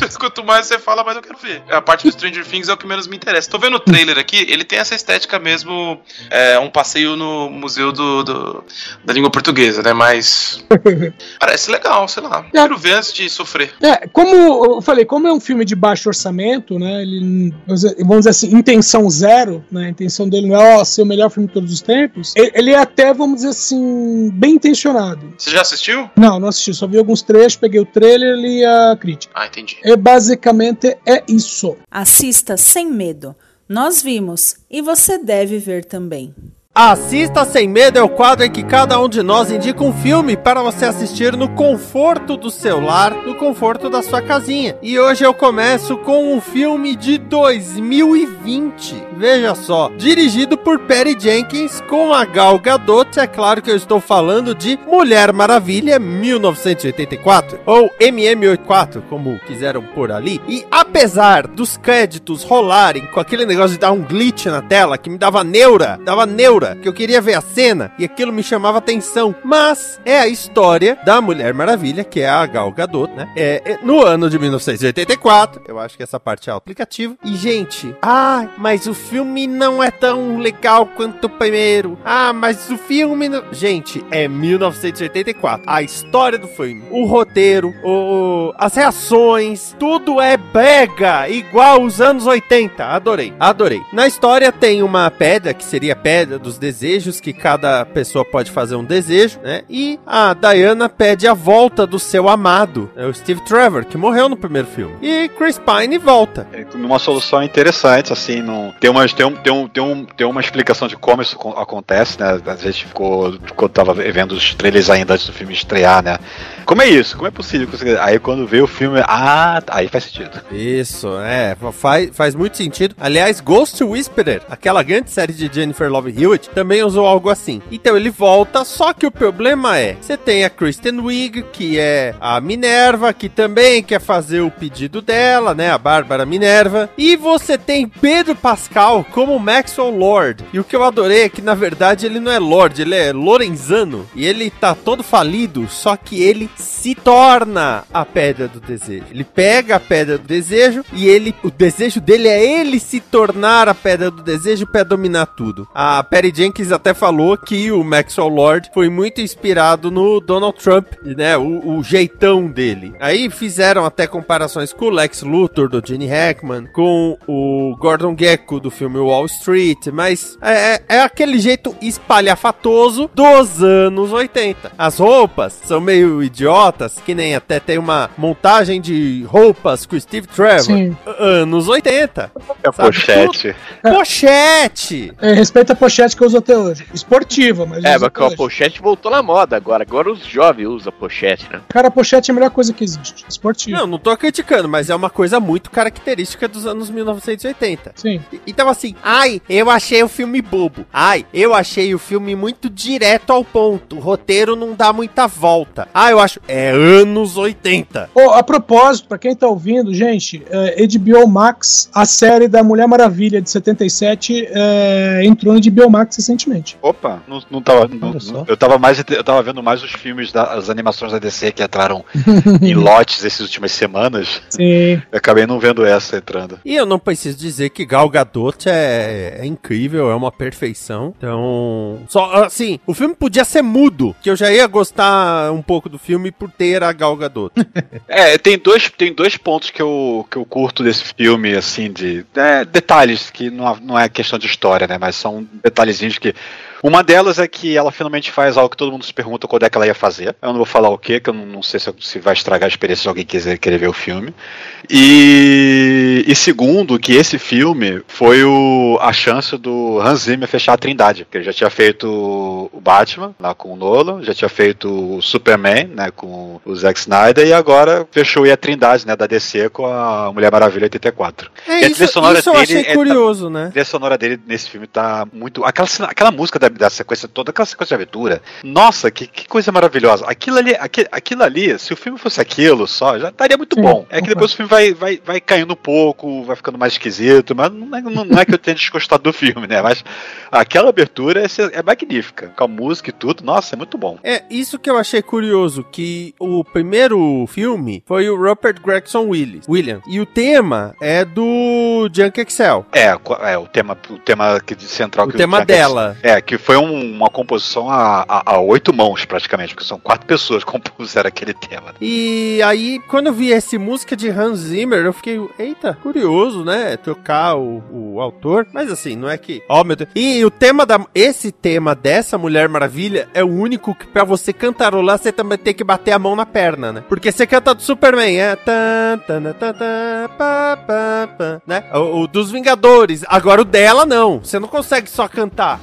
Quanto mais você fala, mais eu quero ver. A parte do Stranger Things é o que menos me interessa. Tô vendo o trailer aqui, ele tem essa estética mesmo, é, um passeio no museu do, do da língua portuguesa, né? Mas parece legal, sei lá. Quero ver antes de sofrer. É, como eu falei, como é um filme de baixo orçamento, né? Ele, vamos dizer assim, intenção zero, né? A intenção dele não é ó, ser o melhor filme de todos os tempos. Ele é até, vamos dizer assim, bem intencionado. Você já assistiu? Não, não assisti. Só vi alguns trechos, peguei o trailer e a crítica. Ah, entendi. É basicamente é isso. Assista sem medo. Nós vimos e você deve ver também. Assista Sem Medo é o quadro em que cada um de nós indica um filme para você assistir no conforto do seu lar, no conforto da sua casinha. E hoje eu começo com um filme de 2020. Veja só, dirigido por Perry Jenkins com a Gal Gadot. É claro que eu estou falando de Mulher Maravilha 1984 ou MM84, como quiseram por ali. E apesar dos créditos rolarem com aquele negócio de dar um glitch na tela que me dava neura, dava neura que eu queria ver a cena e aquilo me chamava atenção. Mas é a história da Mulher Maravilha, que é a Gal Gadot, né? É, é no ano de 1984. Eu acho que essa parte é aplicativa. E, gente, ah, mas o filme não é tão legal quanto o primeiro. Ah, mas o filme. Não... Gente, é 1984. A história do filme, o roteiro, o, as reações, tudo é brega, igual os anos 80. Adorei, adorei. Na história tem uma pedra, que seria a pedra dos desejos, que cada pessoa pode fazer um desejo, né? E a Diana pede a volta do seu amado, é o Steve Trevor, que morreu no primeiro filme. E Chris Pine volta. É solução interessante, assim, não tem uma, tem, um, tem, um, tem, um, tem uma explicação de como isso acontece, né? A gente ficou, quando tava vendo os trailers ainda antes do filme estrear, né? Como é isso? Como é possível? Aí quando vê o filme, ah, aí faz sentido. Isso, é, faz, faz muito sentido. Aliás, Ghost Whisperer, aquela grande série de Jennifer Love Hewitt, também usou algo assim. Então ele volta, só que o problema é, você tem a Kristen Wiig, que é a Minerva, que também quer fazer o pedido dela, né, a Bárbara Minerva, e você tem Pedro Pascal como Maxwell Lord. E o que eu adorei é que na verdade ele não é Lord, ele é Lorenzano, e ele tá todo falido, só que ele se torna a pedra do desejo. Ele pega a pedra do desejo e ele, o desejo dele é ele se tornar a pedra do desejo para dominar tudo. A Perry Jenkins até falou que o Maxwell Lord foi muito inspirado no Donald Trump, né? O, o jeitão dele. Aí fizeram até comparações com o Lex Luthor do Gene Hackman, com o Gordon Gekko do filme Wall Street, mas é, é, é aquele jeito espalhafatoso dos anos 80. As roupas são meio idiotas, que nem até tem uma montagem de roupas com o Steve Trevor. Sim. Anos 80. É pochete. Tudo- Pochete! É, respeita a pochete que eu uso até hoje. Esportiva, mas. É, mas a pochete voltou na moda agora. Agora os jovens usam pochete, né? Cara, a pochete é a melhor coisa que existe. Esportiva. Não, não tô criticando, mas é uma coisa muito característica dos anos 1980. Sim. E- Então assim, ai, eu achei o filme bobo. Ai, eu achei o filme muito direto ao ponto. O roteiro não dá muita volta. Ah, eu acho. É anos 80. Ô, a propósito, pra quem tá ouvindo, gente, é, HBO Max, a série da Mulher Maravilha de 77, é, entrou no HBO Max recentemente. Opa, não, não tava. não- eu tava mais. Eu tava vendo mais os filmes das animações da DC que entraram em lotes essas últimas semanas. Sim. Eu acabei não vendo essa entrando. E eu não preciso dizer que Gal Gadot é, é incrível, é uma perfeição. Então, só assim, o filme podia ser mudo, que eu já ia gostar um pouco do filme por ter a Gal Gadot. É, tem dois, tem dois pontos que eu, que eu curto desse filme, assim, de é, detalhes, que não, não é questão de história, né? Mas são detalhezinhos que. Uma delas é que ela finalmente faz algo que todo mundo se pergunta quando é que ela ia fazer. Eu não vou falar o que, que eu não, não sei se, se vai estragar a experiência se alguém quiser querer ver o filme. E, e segundo, que esse filme foi o, a chance do Hans Zimmer fechar a Trindade, porque ele já tinha feito o Batman lá com o Nolan, já tinha feito o Superman, né, com o Zack Snyder e agora fechou aí a Trindade, né, da DC com a Mulher Maravilha 84. É E a isso, trilha sonora isso eu dele achei é- curioso, né? A trilha sonora dele nesse filme tá muito. Aquela, aquela música da da, da sequência toda, aquela sequência de aventura. Nossa, que, que coisa maravilhosa. Aquilo ali, aquilo, aquilo ali, se o filme fosse aquilo só, já estaria muito Sim, bom. É que depois o filme vai, vai, vai caindo um pouco, vai ficando mais esquisito, mas não é, não, não é que eu tenha desgostado do filme, né? Mas aquela abertura é, é magnífica, com a música e tudo. Nossa, é muito bom. É, isso que eu achei curioso, que o primeiro filme foi o Rupert Gregson Willis, Williams. E o tema é do Junk Excel. É, é o tema, o tema que, central O que tema Jack- dela. É, que foi um- uma composição a, a- a oito mãos, praticamente, porque são quatro pessoas que compuseram aquele tema. E aí, quando eu vi essa música de Hans Zimmer, eu fiquei, eita, curioso, né? Tocar o, o autor. Mas assim, não é que. Ó, meu Deus. E o tema da. Esse tema dessa Mulher Maravilha é o único que pra você cantarolar, você também tem que bater a mão na perna, né? Porque você canta do Superman, é. Né? O, o dos Vingadores. Agora o dela, não. Você não consegue só cantar.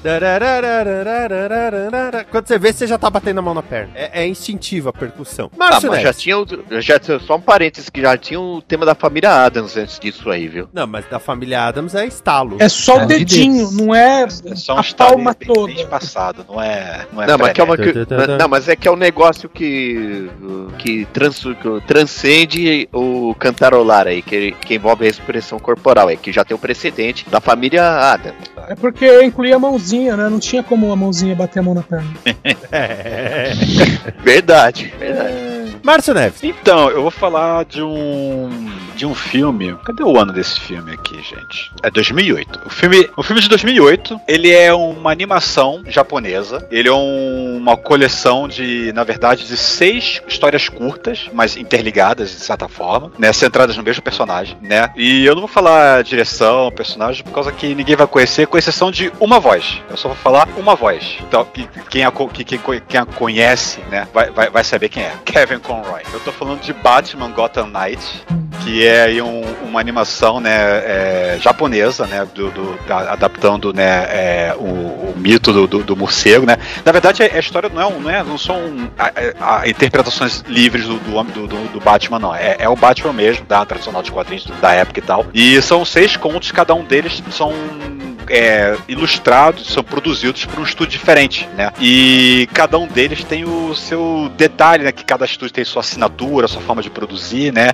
Quando você vê, você já tá batendo a mão na perna. É, é instintiva a percussão. Márcio mas já tinha, já tinha só um parênteses que já tinha o tema da família Adams antes disso aí, viu? Não, mas da família Adams é estalo. É só o dedinho, não é É só um a palma bem, toda. bem espaçado, não é. Não, é Não, mas, que é uma, que- não, mas é que é um negócio que, que, trans, que transcende o cantarolar aí, que, que envolve a expressão corporal, é que já tem o precedente da família Adams. É porque incluía a mãozinha, né? Não tinha como a mãozinha bater a mão na perna. É. Verdade, verdade. Márcio Neves. Então, eu vou falar de um de um filme. Cadê o ano desse filme aqui, gente? É 2008. O filme, o filme de 2008, ele é uma animação japonesa. Ele é um- uma coleção de, na verdade, de seis histórias curtas, mas interligadas de certa forma, né, centradas no mesmo personagem, né? E eu não vou falar direção, personagem, por causa que ninguém vai conhecer, com exceção de uma voz. Eu só vou falar uma voz. Então, que- quem a, quem, quem a conhece, né, vai, vai, vai saber quem é. Kevin Conroy. Eu tô falando de Batman Gotham Knight, que é aí um- uma animação, né, é, japonesa, né, do, do- adaptando, né, é, o, o mito do, do- do morcego, né. Na verdade, a, história não é, um- não é, não são a- a- interpretações livres do, do, do- Batman, não. É, é o Batman mesmo, da tradicional de quadrinhos da época e tal. E são seis contos, cada um deles são é, ilustrados, são produzidos por um estúdio diferente, né? E cada um deles tem o seu detalhe, né? Que cada estúdio tem sua assinatura, sua forma de produzir, né?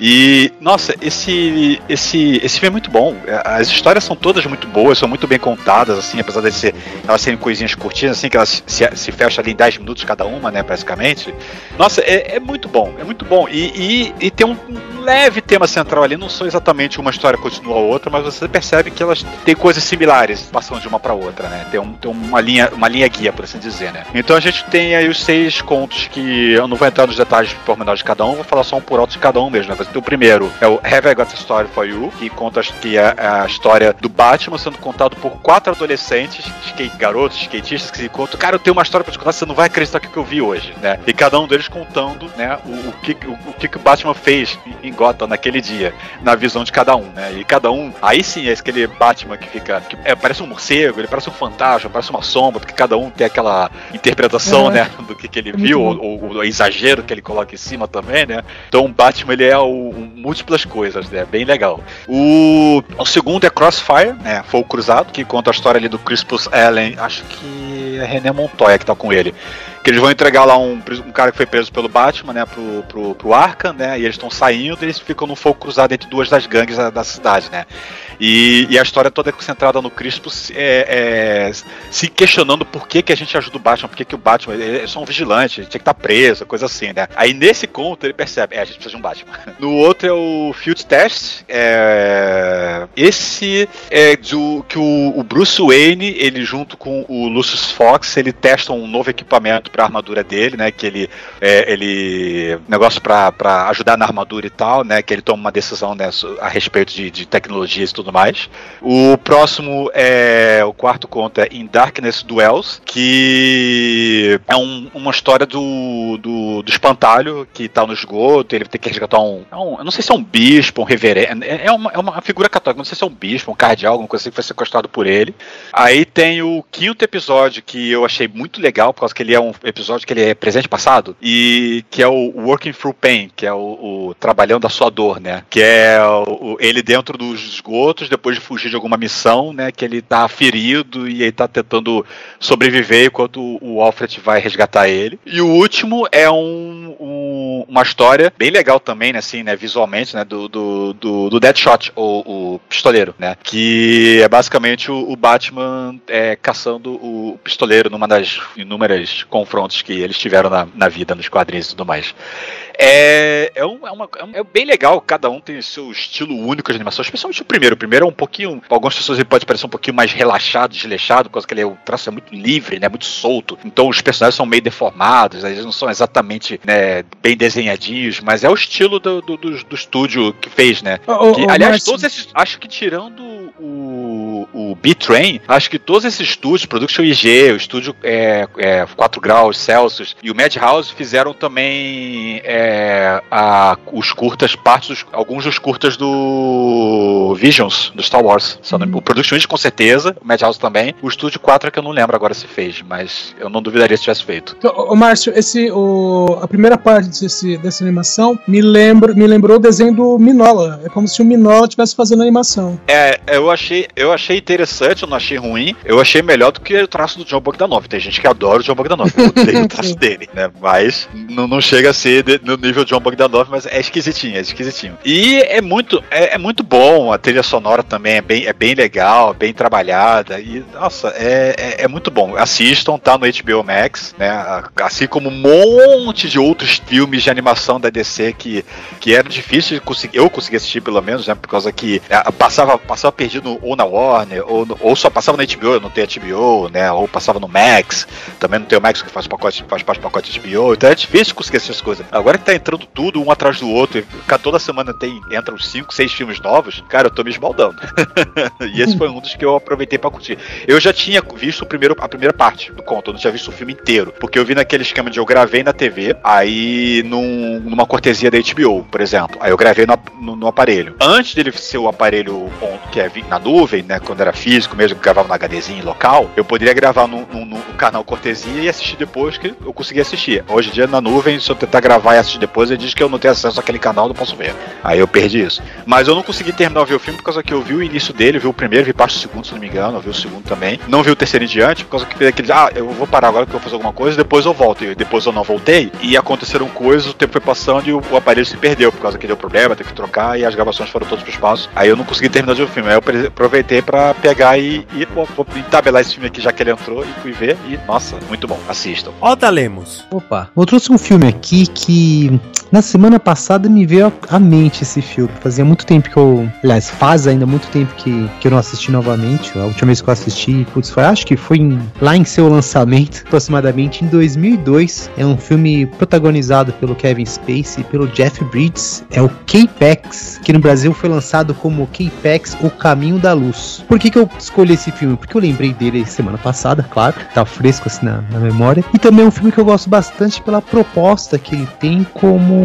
E, nossa, esse, esse, esse filme é muito bom. As histórias são todas muito boas, são muito bem contadas, assim, apesar de ser, elas serem coisinhas curtinhas, assim, que elas se, se fecham ali em 10 minutos cada uma, né, basicamente. Nossa, é, é muito bom, é muito bom. E, e, e tem um, leve tema central ali, não são exatamente uma história continua a outra, mas você percebe que elas têm coisas similares, passando de uma para outra, né? Tem, um, tem uma, linha, uma linha guia, por assim dizer, né? Então a gente tem aí os seis contos que eu não vou entrar nos detalhes pormenores de cada um, vou falar só um por alto de cada um mesmo, né? Tem o primeiro, é o Have I Got a Story for You, que conta que é a história do Batman sendo contado por quatro adolescentes, skate, garotos, skatistas, que se contam, cara, eu tenho uma história pra te contar, você não vai acreditar no que eu vi hoje, né? E cada um deles contando, né, o, o que, o, o que, o Batman fez em- Gotham naquele dia, na visão de cada um, né? E cada um, aí sim é aquele Batman que fica, que é, parece um morcego, ele parece um fantasma, parece uma sombra, porque cada um tem aquela interpretação, É. né, do que, que ele É viu, ou, ou o exagero que ele coloca em cima também, né? Então o Batman ele é o, o múltiplas coisas, né? Bem legal. O, o segundo é Crossfire, né? Fogo Cruzado, que conta a história ali do Crispus Allen, acho que é René Montoya que tá com ele. Que eles vão entregar lá um, um cara que foi preso pelo Batman, né, pro, pro, pro Arkham, né, e eles estão saindo e eles ficam num fogo cruzado entre duas das gangues da, da cidade, né. E, e a história toda é concentrada no Crispus é, é, se questionando por que, que a gente ajuda o Batman, por que, que o Batman é só um vigilante, tinha que estar preso, coisa assim, né. Aí nesse conto ele percebe, é, a gente precisa de um Batman. No outro é o Field Test, é, esse é do, que o, o Bruce Wayne, ele junto com o Lucius Fox, ele testa um novo equipamento pra armadura dele, né? Que ele. É, ele negócio pra ajudar na armadura e tal, né? Que ele toma uma decisão né, a respeito de, de tecnologias e tudo mais. O próximo é. O quarto conto é In Darkness Duels, que é um- uma história do, do, do espantalho que tá no esgoto, ele tem que resgatar um. é um- eu não sei se é um bispo, um reverendo. É, é uma, é uma figura católica, não sei se é um bispo, um cardeal, alguma coisa assim que foi sequestrado por ele. Aí tem o quinto episódio que eu achei muito legal, por causa que ele é um episódio que ele é presente passado, e que é o Working Through Pain, que é o, o trabalhando a sua dor, né? Que é o, ele dentro dos esgotos, depois de fugir de alguma missão, né? Que ele tá ferido e aí tá tentando sobreviver enquanto o, Alfred vai resgatar ele. E o último é um, um- uma história bem legal também, né? Assim, né? Visualmente, né? Do, do, do, do Deadshot, o, o pistoleiro, né? Que é basicamente o, o Batman é, caçando o pistoleiro numa das inúmeras confrontos que eles tiveram na, na vida, nos quadrinhos e tudo mais. É, é, um- é uma- é um- é bem legal, cada um tem seu estilo único de animação, especialmente o primeiro. O primeiro é um pouquinho, para algumas pessoas ele pode parecer um pouquinho mais relaxado, desleixado, por causa que ele é, o traço é muito livre, né, muito solto. Então os personagens são meio deformados, eles não são exatamente né, bem desenhadinhos, mas é o estilo do, do, do- do estúdio que fez, né? Ô, Que, ô, aliás, Márcio. todos esses, acho que tirando o, o B-Train, acho que todos esses estúdios, Production IG, o estúdio é, é, 4 graus Celsius e o Madhouse fizeram também é, a- os curtas, partes alguns dos curtas do Visions, do Star Wars. Não- O Production IG com certeza, o Madhouse também. O estúdio 4 é que eu não lembro agora se fez, mas eu não duvidaria se tivesse feito. Então, ô, Márcio, esse, o, a primeira parte desse, dessa animação me, lembra, me lembrou o desenho do Minola. É como se o Minola estivesse fazendo animação. É, eu achei, eu achei interessante, eu não achei ruim. Eu achei melhor do que o traço do John Bogdanov. Tem gente que adora o John Bogdanov, eu odeio o traço dele, né? Mas não, não chega a ser de- no nível John Bogdanov, mas é esquisitinho, é esquisitinho. E é muito, é, é muito bom, a trilha sonora também é bem, é bem legal, bem trabalhada. E, nossa, é, é, é muito bom. Assistam, tá no HBO Max, né? Assim como um monte de outros filmes de animação da DC que, que era difícil de conseguir, eu consegui assistir pelo menos, né? Por causa que é, passava, passava perdido ou na Warner, ou, ou só passava na HBO, eu não tenho HBO, né? Ou passava no Max, também não tenho Max que faz pacote, faz parte do pacote HBO, então é difícil conseguir essas coisas. Agora que tá entrando tudo um atrás do outro, toda semana tem, entra uns 5, 6 filmes novos, cara, eu tô me esbaldando. e esse foi um dos que eu aproveitei pra curtir. Eu já tinha visto o primeiro, a primeira parte do conto, eu não tinha visto o filme inteiro, porque eu vi naquele esquema de eu gravei na TV, aí num- numa cortesia da HBO, por exemplo. Aí eu gravei no, no- no aparelho. Antes dele ser o aparelho que é na nuvem, né, quando era físico mesmo, que gravava no HDzinho local, eu poderia gravar no, no- no canal cortesia e assistir depois que eu conseguia assistir. Hoje em dia na nuvem, se eu tentar gravar e assistir depois, ele diz que eu não tenho acesso àquele canal, não posso ver. Aí eu perdi isso. Mas eu não consegui terminar de ver o filme por causa que eu vi o início dele, vi o primeiro, vi parte do segundo, se não me engano, eu vi o segundo também. Não vi o terceiro em diante, por causa que aquele, ah, eu vou parar agora que eu vou fazer alguma coisa, depois eu volto. E depois eu não voltei, e aconteceram coisas, o tempo foi passando e o, o aparelho se perdeu, por causa que deu problema, teve que trocar, e as gravações foram todas pro espaço. Aí eu não consegui terminar de ver o filme. Aí eu aproveitei pra pegar e, e pô, vou entabelar esse filme aqui já que ele entrou, e fui ver, e nossa, muito bom, assistam. Oda Lemos. Opa, eu trouxe um filme aqui que и na semana passada me veio à- mente esse filme. Fazia muito tempo que eu. Aliás, faz ainda muito tempo que, que eu não assisti novamente. A última vez que eu assisti, putz, foi, acho que foi em- lá em seu lançamento, aproximadamente em 2002. É um filme protagonizado pelo Kevin Spacey e pelo Jeff Bridges. É o K-Pax, que no Brasil foi lançado como K-Pax O Caminho da Luz. Por que, que eu escolhi esse filme? Porque eu lembrei dele semana passada, claro, tá fresco assim na, na memória. E também é um filme que eu gosto bastante pela proposta que ele tem como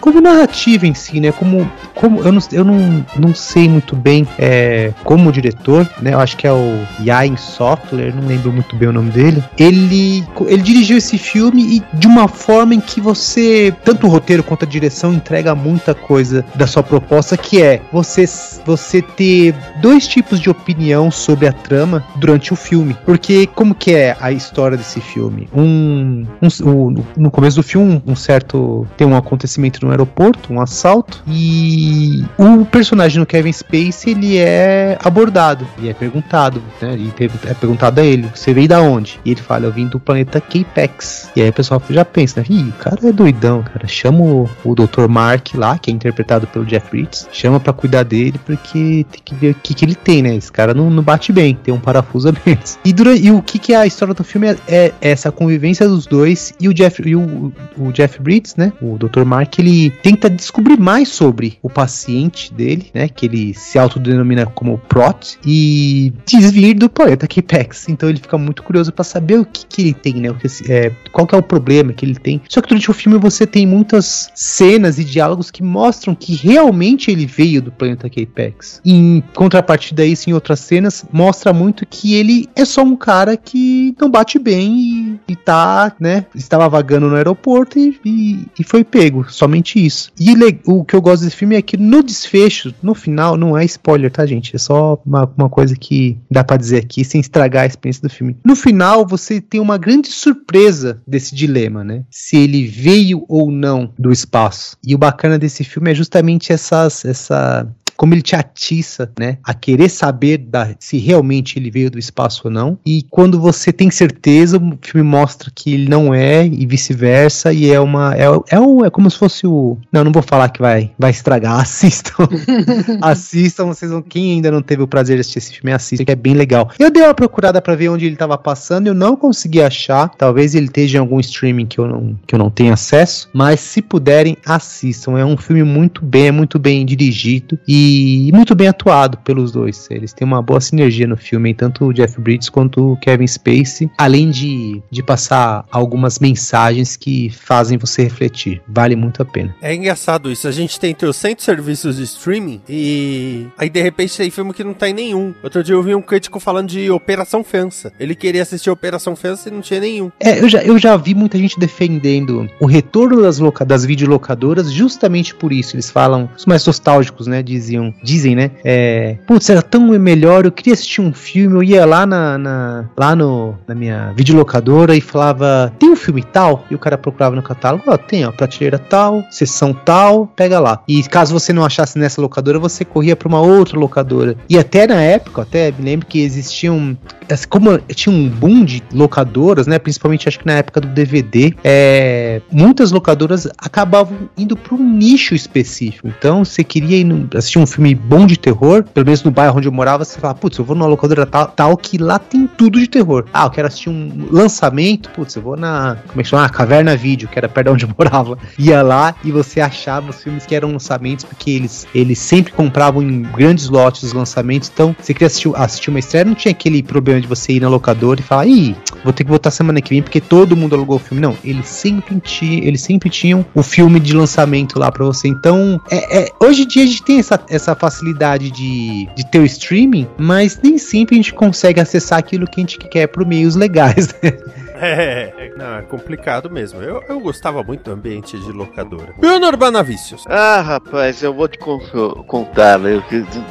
como narrativa em si, né? Como como eu não, eu não, não sei muito bem é, como diretor, né? Eu acho que é o Yain Softler, não lembro muito bem o nome dele. Ele ele dirigiu esse filme e de uma forma em que você tanto o roteiro quanto a direção entrega muita coisa da sua proposta, que é você você ter dois tipos de opinião sobre a trama durante o filme. Porque como que é a história desse filme? Um, um- o- no começo do filme, um certo tem um acontecimento no aeroporto, um assalto e o personagem do Kevin Spacey ele é abordado e é perguntado, né? E é perguntado a ele, você veio da onde? E ele fala, eu vim do planeta K-Pax. E aí o pessoal já pensa, né? Ih, o cara é doidão, cara. Chama o, o Dr. Mark lá, que é interpretado pelo Jeff Bridges, chama pra cuidar dele, porque tem que ver o que, que ele tem, né? Esse cara não, não bate bem, tem um parafuso a menos. E, dura, e o que, que é a história do filme é, é essa convivência dos dois e o Jeff, e o, o Jeff Bridges, né? O Dr. Dr. Mark, ele tenta descobrir mais sobre o paciente dele, né? Que ele se autodenomina como Prot e desvir do planeta Capex. Então ele fica muito curioso para saber o que, que ele tem, né? Que, é, qual que é o problema que ele tem. Só que durante o filme você tem muitas cenas e diálogos que mostram que realmente ele veio do planeta Capex. Em contrapartida a isso, em outras cenas, mostra muito que ele é só um cara que não bate bem e, e tá, né? Estava vagando no aeroporto e, e, e foi pego. Somente isso. E o que eu gosto desse filme é que no desfecho, no final, não é spoiler, tá, gente? É só uma, uma coisa que dá para dizer aqui sem estragar a experiência do filme. No final, você tem uma grande surpresa desse dilema, né? Se ele veio ou não do espaço. E o bacana desse filme é justamente essas, essa como ele te atiça, né, a querer saber da, se realmente ele veio do espaço ou não. E quando você tem certeza, o filme mostra que ele não é e vice-versa. E é uma é, é, um, é como se fosse o não, não vou falar que vai vai estragar. Assistam, assistam. Vocês vão, quem ainda não teve o prazer de assistir esse filme, assista, que é bem legal. Eu dei uma procurada para ver onde ele estava passando. Eu não consegui achar. Talvez ele esteja em algum streaming que eu não que eu não tenho acesso. Mas se puderem, assistam. É um filme muito bem, é muito bem dirigido e e, muito bem atuado pelos dois. Eles têm uma boa sinergia no filme, tanto o Jeff Bridges quanto o Kevin Spacey, além de, de passar algumas mensagens que fazem você refletir. Vale muito a pena. É engraçado isso. A gente tem 300 serviços de streaming e aí de repente tem filme que não tem nenhum. Outro dia eu vi um crítico falando de Operação Fensa. Ele queria assistir Operação Fensa e não tinha nenhum. É, eu já, eu já vi muita gente defendendo o retorno das, loca das videolocadoras justamente por isso. Eles falam, os mais nostálgicos, né? Diziam diziam, dizem, né? É, Putz, era tão melhor, eu queria assistir um filme, eu ia lá na, na, lá no, na minha videolocadora e falava, tem um filme tal? E o cara procurava no catálogo, ó, oh, tem, ó, prateleira tal, sessão tal, pega lá. E caso você não achasse nessa locadora, você corria para uma outra locadora. E até na época, até me lembro que existiam, assim, como tinha um boom de locadoras, né? Principalmente acho que na época do DVD, é, muitas locadoras acabavam indo para um nicho específico. Então, você queria ir no, assistir um filme bom de terror, pelo menos no bairro onde eu morava, você fala, putz, eu vou numa locadora tal, tal, que lá tem tudo de terror. Ah, eu quero assistir um lançamento, putz, eu vou na, como é que chama? Ah, Caverna Vídeo, que era perto de onde eu morava. Ia lá e você achava os filmes que eram lançamentos, porque eles, eles sempre compravam em grandes lotes os lançamentos, então você queria assistir, assistir uma estreia, não tinha aquele problema de você ir na locadora e falar, ih, vou ter que voltar semana que vem porque todo mundo alugou o filme. Não, eles sempre, tinham, eles sempre tinham o filme de lançamento lá pra você. Então, é, é, hoje em dia a gente tem essa, essa facilidade de, de ter o streaming, mas nem sempre a gente consegue acessar aquilo que a gente quer por meios legais, né? É, não, é complicado mesmo. Eu, eu gostava muito do ambiente de locadora. Bruno Urbanavícios. Ah, rapaz, eu vou te contar. Eu,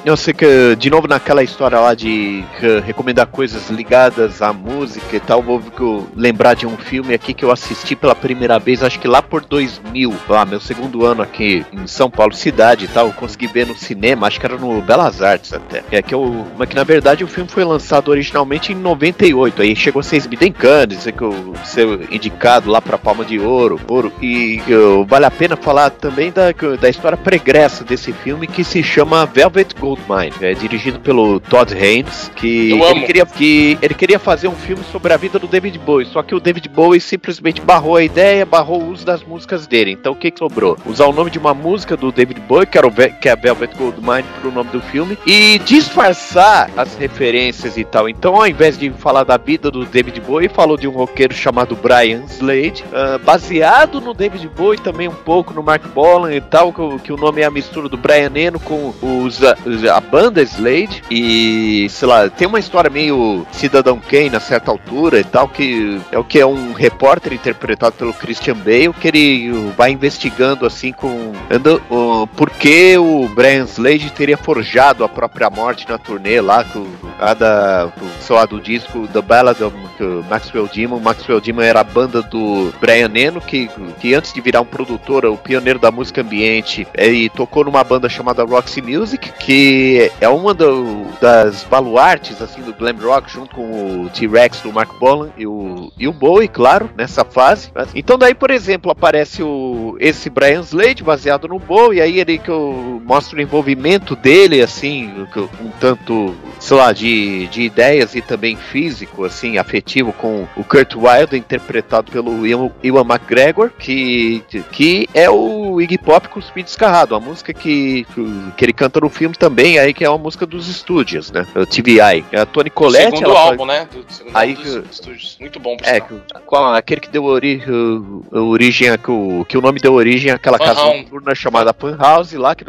eu sei que, de novo, naquela história lá de recomendar coisas ligadas à música e tal, vou lembrar de um filme aqui que eu assisti pela primeira vez, acho que lá por 2000, lá, meu segundo ano aqui em São Paulo, cidade e tal. Eu consegui ver no cinema, acho que era no Belas Artes até. É que eu, mas que na verdade o filme foi lançado originalmente em 98, aí chegou a ser exibido em Cannes, eu ser indicado lá para Palma de Ouro, Ouro e eu, vale a pena falar também da, da história pregressa desse filme que se chama Velvet Goldmine, é dirigido pelo Todd Haynes, que ele queria que ele queria fazer um filme sobre a vida do David Bowie, só que o David Bowie simplesmente barrou a ideia, barrou o uso das músicas dele. Então o que, que sobrou? Usar o nome de uma música do David Bowie, que era o que é Velvet Goldmine pro nome do filme, e disfarçar as referências e tal. Então, ao invés de falar da vida do David Bowie, falou de um roqueiro chamado Brian Slade, uh, baseado no David Bowie, também um pouco no Mark Bolan e tal, que, que, o nome é a mistura do Brian Eno com os, a banda Slade. E, sei lá, tem uma história meio Cidadão Kane a certa altura e tal, que é o que é um repórter interpretado pelo Christian Bale, que ele vai investigando assim com. Ando, uh, por que o Brian Slade teria forjado a própria morte na turnê lá, com a da, sei lá, do disco The Ballad of Maxwell Demon. Maxwell Demon era a banda do Brian Eno, que, que antes de virar um produtor, o pioneiro da música ambiente, ele tocou numa banda chamada Roxy Music, que é uma do, das baluartes assim do glam rock, junto com o T-Rex do Mark Bolan e o, e o Bowie, claro, nessa fase. Então daí, por exemplo, aparece o, esse Brian Slade, baseado no Bowie, aí ele que eu mostro o envolvimento dele, assim, um tanto sei lá, de, de ideias e também físico, assim, afetivo com o Kurt Wilde, interpretado pelo Ian, Ian McGregor, que, que é o Iggy Pop com o Speed Descarrado, a música que, que ele canta no filme também, aí que é uma música dos estúdios, né? O TVI. A Tony Collette. Segundo álbum, né? Do, segundo Aí álbum dos que- estúdios. Muito bom, por É, que- qual- aquele que deu ori, origem, a- que o, que o nome deu origem àquela Fan casa noturna chamada Pan House, lá que,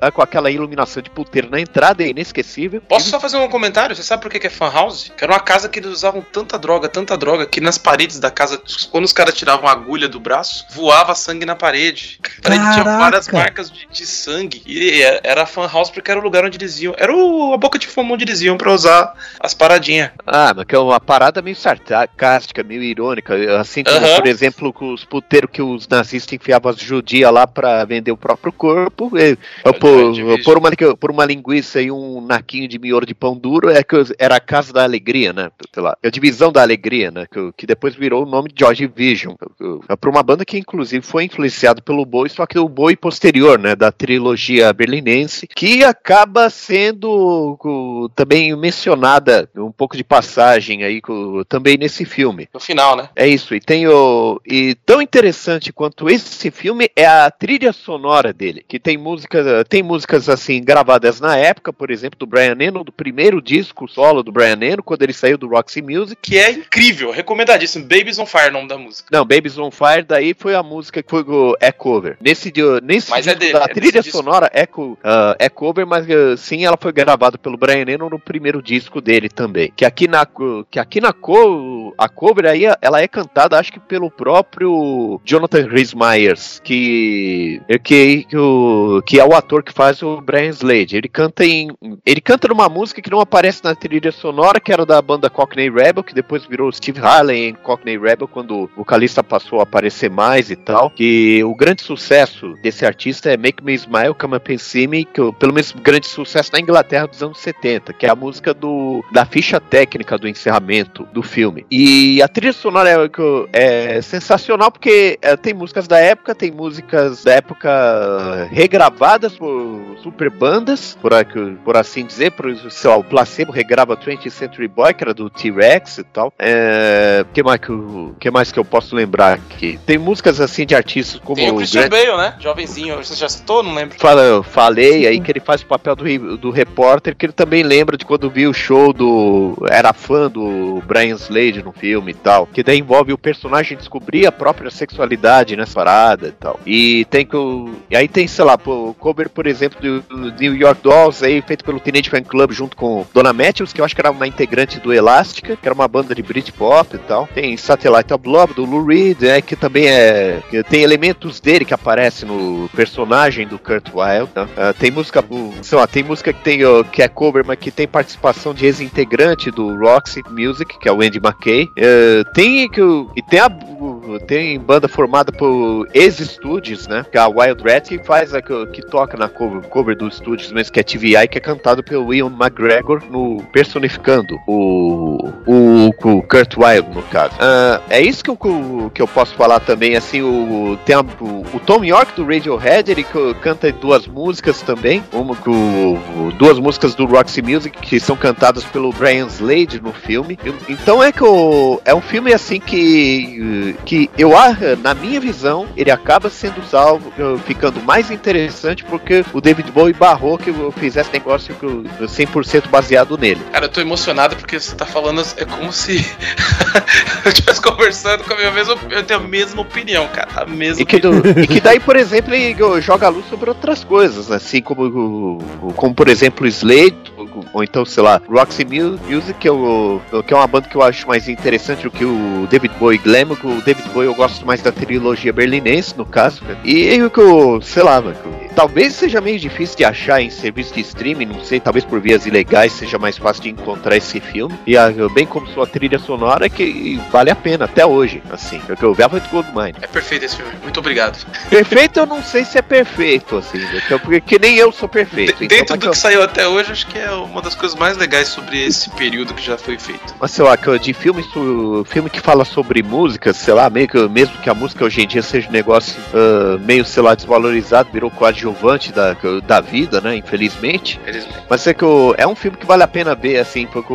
é, com aquela iluminação de puteiro na entrada, é inesquecível. Posso só fazer um comentário? Você sabe por que é fan house? Que era uma casa que eles usavam tanta droga, tanta droga, que nas paredes da casa, quando os caras tiravam a agulha do braço, voava sangue na parede. A parede tinha várias marcas de, de sangue. E é- era fan house porque era o lugar onde eles iam. Era o- a boca de fumo onde eles iam pra usar as paradinhas. Ah, mas que é uma parada meio sarcástica, meio irônica. Assim como, Aham. por exemplo, com os puteiros que os nazistas enfiavam as judias lá pra vender o próprio corpo. E, por, por, uma, por uma linguiça e um naquinho de miolo de pão duro, é que era a Casa da Alegria, né? Sei lá, a Divisão da Alegria, né? Que, que depois virou o nome de Joy Division. É pra uma banda que, inclusive, foi influenciado pelo Boi, só que o Boi posterior, né? Da trilogia berlinense, que acaba sendo também mencionada um pouco de passagem aí também nesse filme. No final, né? É isso, e tem o. E tão interessante quanto esse filme é a trilha sonora dele, que tem música, tem músicas assim gravadas na época, por exemplo, do Brian Eno, do primeiro disco solo do Brian Eno, quando ele saiu do Roxy Music. Que é incrível, recomendadíssimo. Babies on Fire é o nome da música. Não, Babies on Fire, daí foi a música que foi o é cover. Nesse, nesse Mas é disco dele, da é trilha sonora é, co- ah, é cover, mas ah, sim, ela foi gravada pelo Brian Eno no primeiro disco dele também. Que aqui na co- que aqui na co, a cover aí ela é cantada, acho que pelo próprio Jonathan Rhys Myers, que que que, o, que é o ator que faz o Brian Slade. Ele canta em ele canta numa música que não aparece na trilha sonora, que era da banda Cockney Rebel, que depois virou Steve Harley em Cockney Rebel quando o vocalista passou a aparecer mais e tal. Que o grande sucesso desse artista é Make Me Smile, Come Up and See Me, que pelo menos grande sucesso na Inglaterra dos anos 70, que é a música do, da ficha técnica do encerramento do filme. E a trilha sonora é, é sensacional porque é, tem músicas da época, tem músicas da época regravadas por super bandas, por, por assim dizer, por, sei lá, o Placebo regrava 20th Century Boy, que era do T-Rex e tal. É, que, mais que, eu- que mais que eu posso lembrar aqui? Tem músicas assim de artistas como Tem o o Christian Grant- Bale, né? Jovenzinho. Você já citou? Não lembro. Fala, eu falei aí que ele faz o papel do, do repórter, que ele também lembra de quando viu o show do. Era fã do Brian Slade no filme e tal. Que daí envolve o personagem descobrir a própria sexualidade nessa parada e tal. E tem que. E aí tem, sei lá, o cover, por exemplo, do, do New York Dolls, aí, feito pelo Teenage Fan Club junto com Donna Matthews, que eu acho que era uma integrante do Elástica, que era uma banda de Britpop e tal. Tem Satellite of Love, do Lou Reed, né, que também é. que tem elementos dele que aparecem no personagem do Kurt Wilde. né? Ah, tem música, sei lá, tem música que tem ó, que é cover, mas que tem participação de ex-integrante do Roxy Music, que é o Andy McKay. Eh, tem que e tem a tem banda formada por ex-estúdios, né? Que é a Wild Rat que faz a que, que toca na cover, cover dos estúdios mesmo, que é TVI, que é cantado pelo Ian McGregor no personificando o, o, o Kurt Wilde, no caso. Ah, é isso que eu, que eu posso falar também, assim, o, tem a- o, o Tom York do Radiohead, ele canta duas músicas também, uma com duas músicas do Roxy Music que são cantadas pelo Brian Slade no filme. Então é que o, é um filme assim que que eu ah, na minha visão ele acaba sendo salvo, eh, ficando mais interessante porque o David Bowie barrou que eu fizesse negócio que eu- 100% baseado nele. Cara, eu tô emocionado porque você tá falando. É como se eu estivesse conversando com a minha mesma. Eu tenho a mesma opinião, cara. A mesma E que, do- e que daí, por exemplo, ele joga a luz sobre outras coisas, assim como, como por exemplo, o Slade, ou, ou então, sei lá, Roxy Mu- Music, que, eu, que é uma banda que eu acho mais interessante do que o David Bowie Glam. O David Bowie eu gosto mais da trilogia berlinense, no caso. cara. E o que eu, sei lá, mano, talvez seja meio difícil de achar em serviço de streaming, não sei, talvez por vias ilegais seja mais fácil de encontrar esse filme. E a- bem como sua trilha sonora, que vale a pena até hoje, assim. Porque o Velvet Goldmine. É perfeito esse filme. Muito obrigado. Perfeito eu não sei se é perfeito, assim, né? porque, nem eu sou perfeito. Então, dentro do eu- que saiu até hoje, acho que é o uma das coisas mais legais sobre esse período que já foi feito. Mas sei lá, que de filme, su- filme que fala sobre música, sei lá, meio que, mesmo que a música hoje em dia seja um negócio ah, meio, sei lá, desvalorizado, virou coadjuvante da, da vida, né? Infelizmente. Felizmente. Mas é que é um filme que vale a pena ver, assim, porque,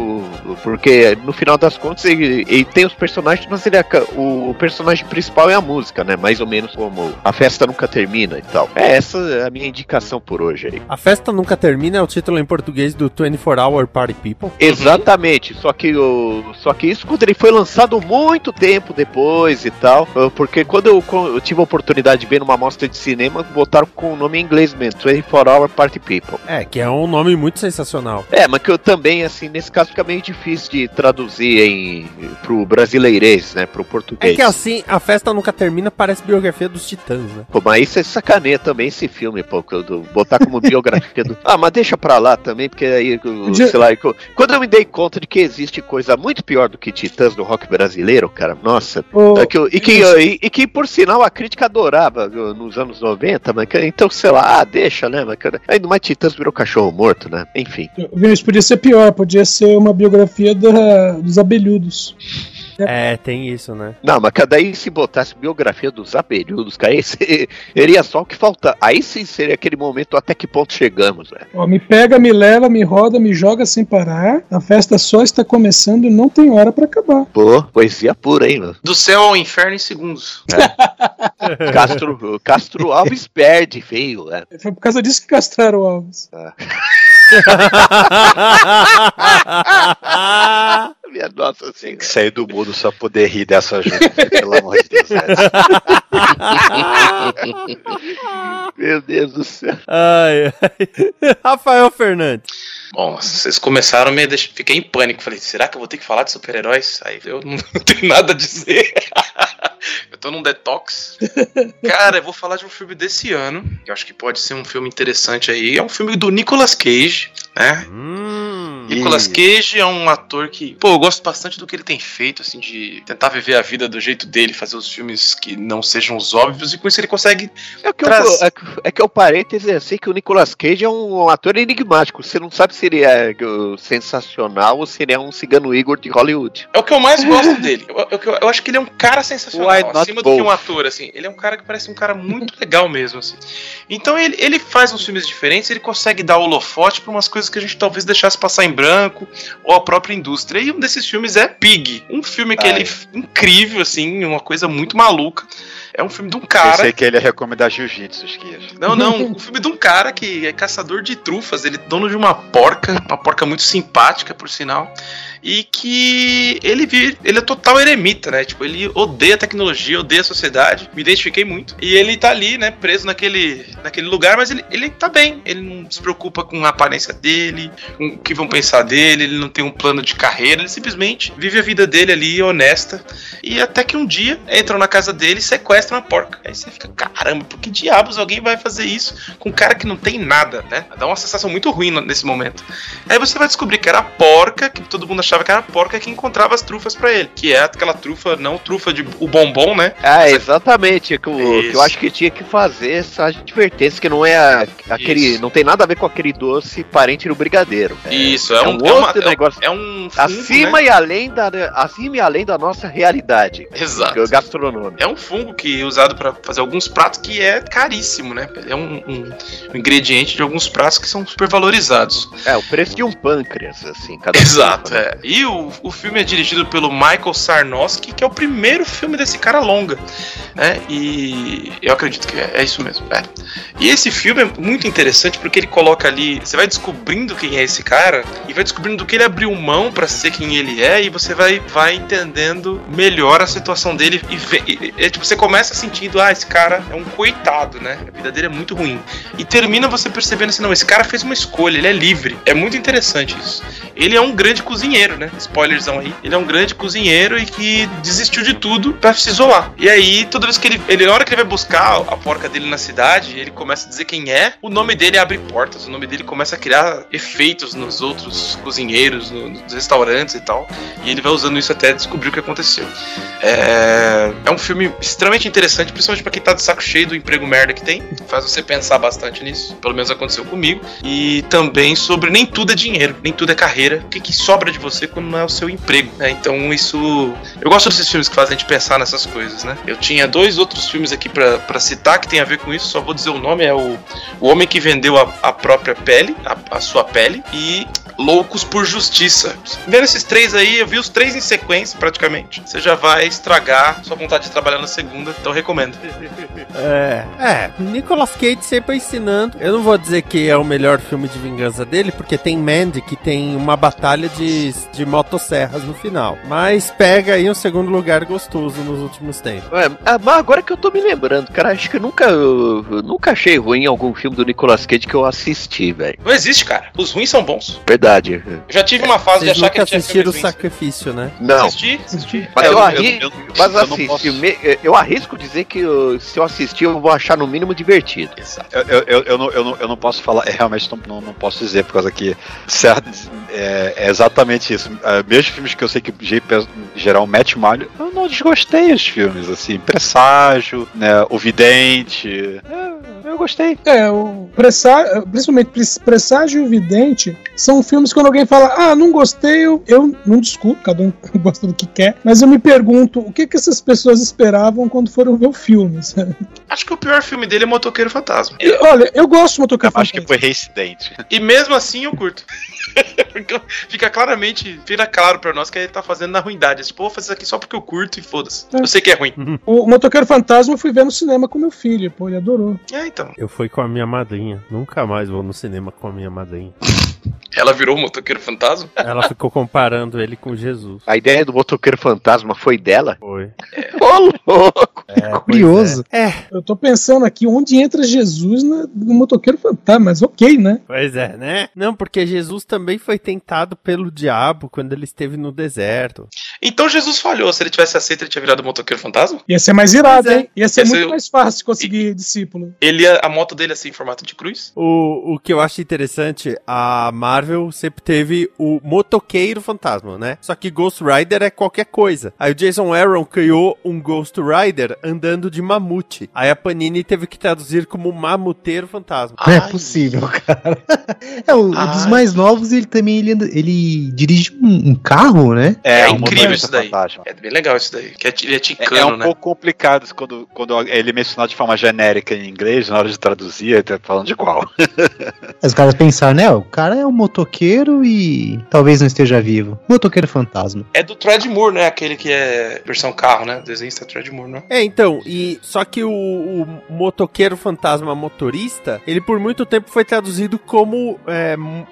porque no final das contas ele, ele tem os personagens, mas ele é o, o personagem principal é a música, né? Mais ou menos como a festa nunca termina e tal. É essa é a minha indicação por hoje aí. A festa nunca termina é o título em português do 24 Hour Party People. Exatamente, só que o, só que isso quando ele foi lançado muito tempo depois e tal, uh, porque quando eu, eu tive a oportunidade de ver numa mostra de cinema, botaram com o nome em inglês mesmo, 24 Hour Party People. É, que é um nome muito sensacional. É, mas que eu também, assim, nesse caso fica meio difícil de traduzir em pro brasileirês, né, pro português. É que assim, a festa nunca termina parece biografia dos titãs, né? Pô, mas isso é sacaneia também esse filme, pô, do- botar como biografia do. Ah, mas deixa pra lá também, porque aí, De- sei lá, quando eu me dei conta de que existe coisa muito pior do que Titãs no rock brasileiro, cara, nossa. É que eu- e, que, e, e que, por sinal, a crítica adorava uh, nos anos 90, mas que- então, sei lá, ah, deixa, né? Mas, ainda mais Titãs virou cachorro morto, né? Enfim. Vinícius, podia ser pior, podia ser uma biografia da- dos abelhudos. É, tem isso, né? Não, mas cada aí se botasse biografia dos abelhudos, cara, seria só o que falta. Aí sim seria aquele momento até que ponto chegamos, né? Ó, me pega, me leva, me roda, me joga sem parar. A festa só está começando e não tem hora pra acabar. Pô, poesia pura, hein, mano? Do céu ao inferno em segundos. Castro, Castro Alves perde, feio, né? Foi por causa disso que castraram o Alves. Minha nossa Tem que senhora. sair do mudo só poder rir dessa gente, pelo amor de Deus. Meu Deus do céu. Ai, ai. Rafael Fernandes. Bom, vocês começaram, me deix... fiquei em pânico. Falei, será que eu vou ter que falar de super-heróis? Aí eu não tenho nada a dizer. Eu tô num detox. Cara, eu vou falar de um filme desse ano, que eu acho que pode ser um filme interessante aí. É um filme do Nicolas Cage, né? Hum. Nicolas Cage é um ator que, pô, eu gosto bastante do que ele tem feito, assim, de tentar viver a vida do jeito dele, fazer os filmes que não sejam os óbvios, e com isso ele consegue. É que, Traz- eu, é, que- é que o parêntese é assim que o Nicolas Cage é um, ator enigmático. Você não sabe se ele é sensacional ou se ele é um cigano Igor de Hollywood. É o que eu mais gosto dele. Eu, eu- eu acho que ele é um cara sensacional, Why not acima do que um both? ator, assim. Ele é um cara que parece um cara muito legal mesmo, assim. Então ele, ele faz uns filmes diferentes, ele consegue dar holofote pra umas coisas que a gente talvez deixasse passar em branco, ou a própria indústria. E um desses filmes é Pig. Um filme que Ah, ele é. incrível, assim, uma coisa muito maluca. É um filme de um cara. Pensei que ele ia recomendar jiu-jitsu, Esquias. Não, não. O filme de um cara que é caçador de trufas. Ele é dono de uma porca, uma porca muito simpática, por sinal. E que ele vive, ele é total eremita, né? Tipo, ele odeia a tecnologia, odeia a sociedade. Me identifiquei muito. E ele tá ali, né, preso naquele, naquele lugar, mas ele, ele tá bem. Ele não se preocupa com a aparência dele, com o que vão pensar dele, ele não tem um plano de carreira, ele simplesmente vive a vida dele ali, honesta. E até que um dia entram na casa dele e sequestram a porca. Aí você fica, caramba, por que diabos alguém vai fazer isso com um cara que não tem nada, né? Dá uma sensação muito ruim nesse momento. Aí você vai descobrir que era a porca, que todo mundo que era a porca que encontrava as trufas pra ele. Que é aquela trufa, não trufa de o bombom, né? Ah, exatamente. Que, o- que eu acho que tinha que fazer essa advertência, que não é a- aquele. Isso. Não tem nada a ver com aquele doce parente do brigadeiro. Isso, é, é um, um é uma- outro é um- negócio. É um fungo, Acima né? e além da. Acima e além da nossa realidade. Exato. Gastronômica. É um fungo que é usado pra fazer alguns pratos que é caríssimo, né? É um, um- um ingrediente de alguns pratos que são super valorizados. É, o preço de um pâncreas, assim, cada Exato, né? é. E o, o filme é dirigido pelo Michael Sarnowski, que é o primeiro filme desse cara longa, né? E eu acredito que é, é isso mesmo, é. E esse filme é muito interessante porque ele coloca ali, você vai descobrindo quem é esse cara e vai descobrindo do que ele abriu mão pra ser quem ele é e você vai, vai entendendo melhor a situação dele e, vê- e- e- tipo, você começa sentindo, ah, esse cara é um coitado, né? A vida dele é muito ruim. E termina você percebendo assim, não, esse cara fez uma escolha, ele é livre. É muito interessante isso. Ele é um grande cozinheiro. Cozinheiro, né? Spoilerzão aí. Ele é um grande cozinheiro e que desistiu de tudo pra se isolar. E aí, toda vez que ele, ele na hora que ele vai buscar a porca dele na cidade, ele começa a dizer quem é, o nome dele abre portas, o nome dele começa a criar efeitos nos outros cozinheiros, no- nos restaurantes e tal. E ele vai usando isso até descobrir o que aconteceu. É, é um filme extremamente interessante, principalmente pra quem tá de saco cheio do emprego merda que tem. Faz você pensar bastante nisso. Pelo menos aconteceu comigo. E também sobre nem tudo é dinheiro, nem tudo é carreira. O que, que sobra de você quando não é o seu emprego, né? Então isso. Eu gosto desses filmes que fazem a gente pensar nessas coisas, né? Eu tinha dois outros filmes aqui pra citar que tem a ver com isso, só vou dizer o nome: é o, o Homem que Vendeu a, a Própria Pele, a, a Sua Pele, e Loucos por Justiça. Vendo esses três aí, eu vi os três em sequência praticamente. Você já vai estragar sua vontade de trabalhar na segunda, então recomendo. É, é, Nicolas Cage sempre ensinando. Eu não vou dizer que é o melhor filme de vingança dele, porque tem Mandy que tem uma batalha de, de motosserras no final. Mas pega aí um segundo lugar gostoso nos últimos tempos. É, ah, mas agora que eu tô me lembrando, cara, acho que eu nunca, eu, eu nunca achei ruim algum filme do Nicolas Cage que eu assisti, velho. Não existe, cara. Os ruins são bons. Verdade. Eu já tive uma fase de Vocês achar que ele tinha assistiram o sacrifício, né? Não. Assisti, assisti. Mas É, eu, arri- mas assim, posso- me- eu arrisco dizer que eu- se eu assistir, eu vou achar no mínimo divertido. Eu, eu, eu, eu não, eu, não, eu não posso falar, é, realmente não, não, não posso dizer, por causa que certo, é, é exatamente isso. Uh, mesmo filmes que eu sei que em geral mete malho, eu não desgostei os filmes, assim, Presságio, né, O Vidente, é, eu gostei. É, o Pressá- principalmente Pres- Presságio e o Vidente são filmes quando alguém fala, ah, não gostei, eu, eu não discuto, cada um gosta do que quer, mas eu me pergunto o que, que essas pessoas esperavam quando foram ver o filme. sabe? Acho que o pior filme dele é Motoqueiro Fantasma. E, olha, eu gosto de Motoqueiro Acho que Fantasma. foi Reincidente. E mesmo assim eu curto. Fica claramente, fica claro pra nós que ele tá fazendo na ruindade. Tipo, vou fazer isso aqui só porque eu curto e foda-se. Eu sei que é ruim. O Motoqueiro Fantasma eu fui ver no cinema com meu filho, pô, ele adorou. É, então. Eu fui com a minha madrinha. Nunca mais vou no cinema com a minha madrinha. Ela virou o Motoqueiro Fantasma? Ela ficou comparando ele com Jesus. A ideia do motoqueiro fantasma foi dela? Foi. Ô, louco! É, Curioso. É, Eu tô pensando aqui onde entra Jesus no Motoqueiro Fantasma, mas ok, né? pois é, né? Não, porque Jesus também foi tentado pelo diabo quando ele esteve no deserto. Então Jesus falhou. Se ele tivesse aceito, ele tinha virado o Motoqueiro Fantasma? Ia ser mais irado, é. hein? Ia ser Ia muito ser- mais fácil conseguir discípulo. Ele a moto dele ser em formato de cruz? O, o que eu acho interessante, a Marvel sempre teve o motoqueiro fantasma, né? Só que Ghost Rider é qualquer coisa. Aí o Jason Aaron criou um Ghost Rider andando de mamute. Aí a Panini teve que traduzir como mamuteiro fantasma. Não é Ai. possível, cara. É, o, o dos Ai. mais novos, ele também ele, anda- ele dirige um, um carro, né? É, um incrível isso daí. fantasma. É bem legal isso daí. Que é, ele é É, ticano, é um né? pouco complicado isso quando, quando ele é mencionado de forma genérica em inglês, na hora de traduzir, ele tá falando de qual. Os caras pensaram, né? O cara é um motoqueiro e talvez não esteja vivo. Motoqueiro fantasma. É do Tread Moore, né? Aquele que é versão carro, né? O desenhista é Tread Moore, né? É, então, e só que o, o motoqueiro fantasma motorista, ele por muito tempo foi traduzido como é, m-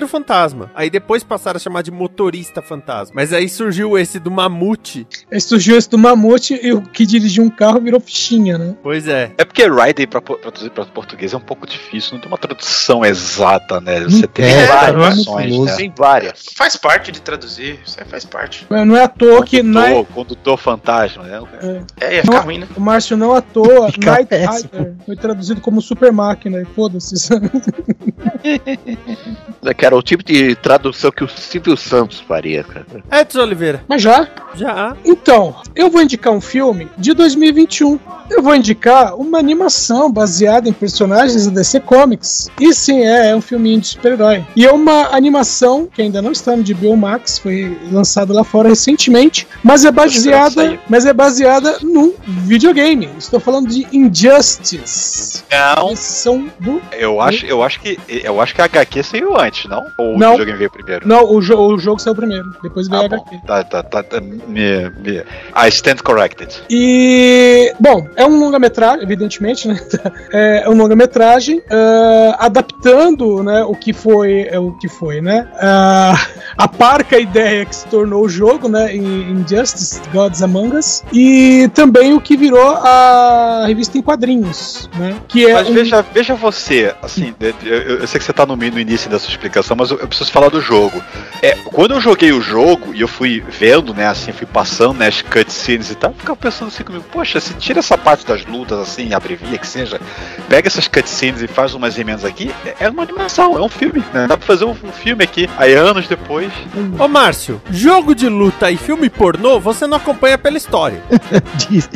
motoqueiro fantasma. Aí depois passaram a chamar de motorista fantasma. Mas aí surgiu esse do mamute. Aí surgiu esse do Mamute e o que dirigiu um carro virou fichinha, né? Pois é. É porque Rider pra traduzir para português é um pouco difícil, não tem uma tradução exata, né? Você tem é, várias é né? Tem várias. Faz parte de traduzir. Isso aí faz parte. Mas Não é à toa que Condutor, Night, condutor fantasma, né? É, ia ficar ruim, né? o Márcio não à toa, Night. Rider foi traduzido como super máquina, e foda-se. sabe? Que era o tipo de tradução que o Silvio Santos faria, cara. Edson Oliveira, Mas já? já. Então, eu vou indicar um filme de 2021. Eu vou indicar uma animação baseada em personagens da DC Comics. E sim, é, é um filminho de super-herói. E é uma animação que ainda não está no HBO Max, foi lançado lá fora recentemente, mas é baseada, mas é baseada num videogame. Estou falando de Injustice. Não, São do eu acho, eu acho que eu acho que a HQ saiu antes, não? Ou Não. o videogame veio primeiro? Não, o, jo- o jogo saiu primeiro, depois veio Ah, a bom. HQ. Tá, tá, tá, tá, me, me, I stand corrected. E, bom, é um longa-metragem, evidentemente, né? É um longa-metragem ah, adaptando, né, o que foi, é, o que foi, né? Ah, a parca ideia que se tornou o jogo, né, em Injustice, Gods Among Us, e também o que virou a revista em quadrinhos, né? Que é Mas um- veja, veja você, assim, de- eu, eu sei que você tá no, no início dessas, explicação, mas eu, eu preciso falar do jogo. É, quando eu joguei o jogo e eu fui vendo, né, assim, fui passando né, as cutscenes e tal, eu ficava pensando assim comigo, poxa, se tira essa parte das lutas, assim, abrevia que seja, pega essas cutscenes e faz umas emendas aqui, é, é uma animação, é um filme, né? Dá pra fazer um, um filme aqui. Aí anos depois. Ô Márcio, jogo de luta e filme pornô, você não acompanha pela história. Diz.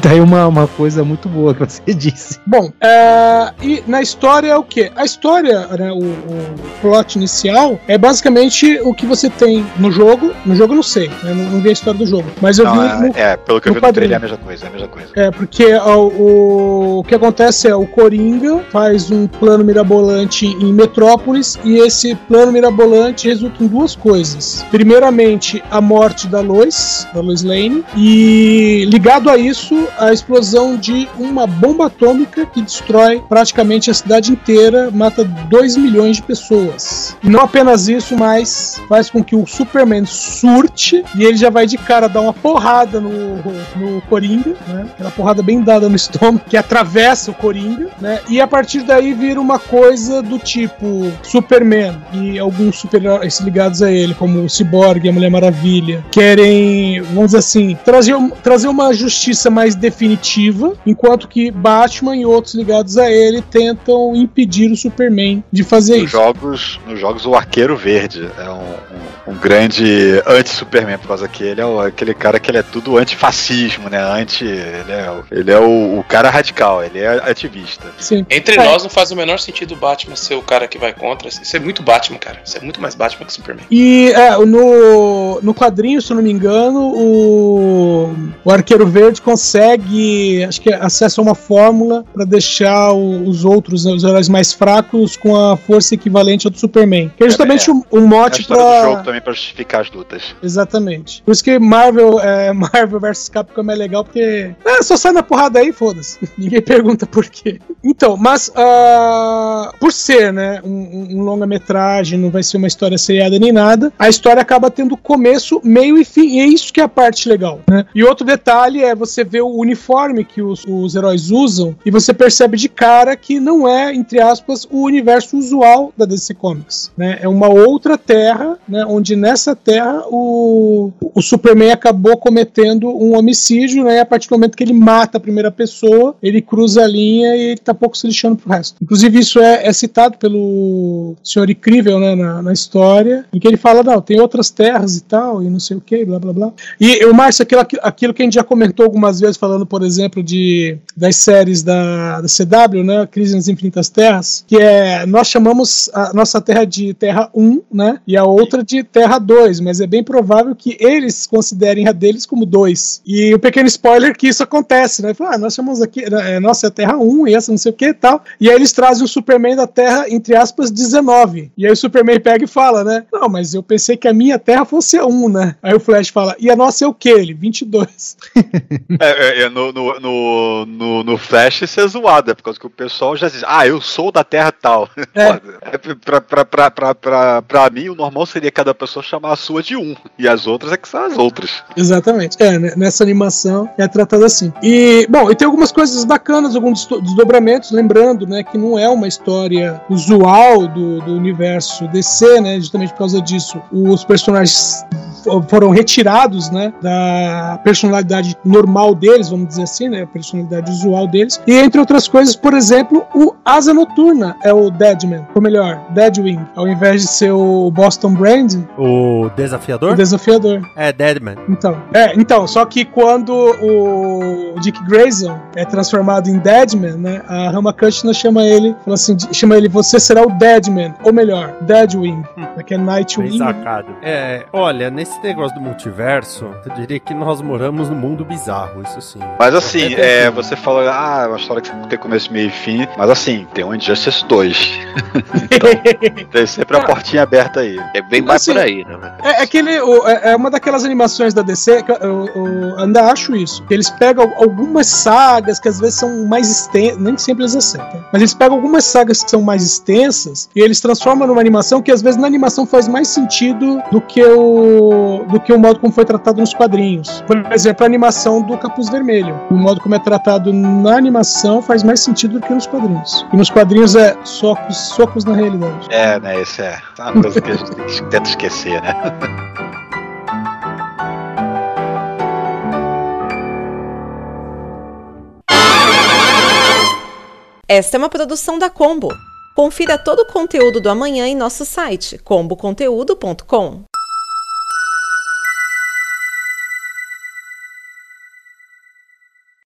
Tá aí uma, uma coisa muito boa que você disse. Bom, é, e na história é o quê? A história, né, o, o plot inicial é basicamente o que você tem no jogo. No jogo eu não sei, né, não, não vi a história do jogo. Mas eu Não, vi é, no, é, pelo que eu vi no trailer é a mesma coisa, é a mesma coisa. É, porque o, o que acontece é o Coringa faz um plano mirabolante em Metrópolis e esse plano mirabolante resulta em duas coisas. Primeiramente, a morte da Lois, da Lois Lane, e ligado a isso, a explosão de uma bomba atômica que destrói praticamente a cidade inteira, mata 2 milhões de pessoas. Não apenas isso, mas faz com que o Superman surte e ele já vai de cara dar uma porrada no, no Coringa, né? Aquela porrada bem dada no estômago que atravessa o Coringa, né? E a partir daí vira uma coisa do tipo Superman e alguns super-heróis ligados a ele, como o Cyborg e a Mulher Maravilha, querem, vamos dizer assim, trazer, trazer uma justiça mais definitiva, enquanto que Batman e outros ligados a ele tentam impedir o Superman de fazer Nos isso. jogos, nos jogos, o Arqueiro Verde é um, um- um grande anti-Superman, por causa que ele é o- aquele cara que ele é tudo antifascismo, né? Anti. Ele é, o- ele é o, o cara radical, ele é ativista. Sim. Entre É. nós não faz o menor sentido o Batman ser o cara que vai contra. Isso é muito Batman, cara. Isso é muito mais Batman que Superman. E é, no, no quadrinho, se eu não me engano, o, o Arqueiro Verde consegue, acho que acesso a uma fórmula para deixar o- os outros, né, os heróis mais fracos, com a força equivalente ao do Superman. Que é justamente um, um É a mote história do jogo para. também pra justificar as lutas. Exatamente. Por isso que Marvel, é, Marvel vs Capcom é legal, porque. É, só sai na porrada aí, foda-se. Ninguém pergunta por quê. Então, mas. ah, por ser, né, um, um- um longa-metragem, não vai ser uma história seriada nem nada, a história acaba tendo começo, meio e fim. E é isso que é a parte legal, né? E outro detalhe é você ver o uniforme que os, os heróis usam e você percebe de cara que não é, entre aspas, o universo usual da DC Comics, né? É uma outra terra, né? Onde nessa terra o, o Superman acabou cometendo um homicídio, né? E a partir do momento que ele mata a primeira pessoa, ele cruza a linha e ele tá pouco se lixando pro resto. Inclusive, isso é, é citado pelo senhor Incrível, né? Na, na história, em que ele fala, não, tem outras terras e tal, e não sei o que, blá blá blá. E o Márcio, aquilo, aquilo que a gente já comentou algumas vezes, falando, por exemplo, de das séries da, da CW, né? Crise nas Infinitas Terras, que é. Nós chamamos a nossa terra de Terra 1, né? E a outra de Terra 2, mas é bem provável que eles considerem a deles como 2. E um pequeno spoiler que isso acontece, né? Fala, ah, nós chamamos aqui, é, nossa, é Terra 1 e essa não sei o que e tal. E aí eles trazem o Superman da Terra, entre aspas, 19. E aí o Superman pega e fala, né? Não, mas eu pensei que a minha Terra fosse a 1, né? Aí o Flash fala, e a nossa é o que? Ele? 22. É, é, é, no, no, no, no, no Flash isso é zoado, é por causa que o pessoal já diz, ah, eu sou da Terra tal. É. É, pra, pra, pra, pra, pra, pra mim, o normal seria cada pessoa chamar a sua de um, e as outras é que são as outras. Exatamente. É, né, nessa animação é tratado assim. E, bom, e tem algumas coisas bacanas, alguns desdo- desdobramentos, lembrando, né, que não é uma história usual do, do universo DC, né, justamente por causa disso. Os personagens fo- foram retirados, né, da personalidade normal deles, vamos dizer assim, né, a personalidade usual deles. E entre outras coisas, por exemplo, o Asa Noturna é o Deadman, ou melhor, Deadwing, ao invés de ser o Boston Brand, O desafiador? o Desafiador. É, Deadman. Então, é, então, só que quando o Dick Grayson é transformado em Deadman, né, a Rama Kushner chama ele, fala assim, chama ele, você será o Deadman, ou melhor, Deadwing, né, que é Nightwing. sacado. É, olha, nesse negócio do multiverso, eu diria que nós moramos num mundo bizarro, isso sim. Mas assim, Qualquer é, coisa. você falou, ah, é uma história que tem começo, meio e fim, mas assim, tem um Injustice 2. então, tem sempre a portinha aberta aí. É bem mais Assim, por aí, né? É, é aquele, o- é é uma daquelas animações da DC que eu, eu- ainda acho isso. Que eles pegam algumas sagas que às vezes são mais extensas, nem sempre eles acertam, mas eles pegam algumas sagas que são mais extensas e eles transformam numa animação que às vezes na animação faz mais sentido do que o do que o modo como foi tratado nos quadrinhos. Por exemplo, a animação do Capuz Vermelho. O modo como é tratado na animação faz mais sentido do que nos quadrinhos. E nos quadrinhos é socos, socos na realidade. É, né? Isso é uma coisa que a gente tenta esquecer, né? Esta é uma produção da Combo. Confira todo o conteúdo do amanhã em nosso site comboconteúdo.com.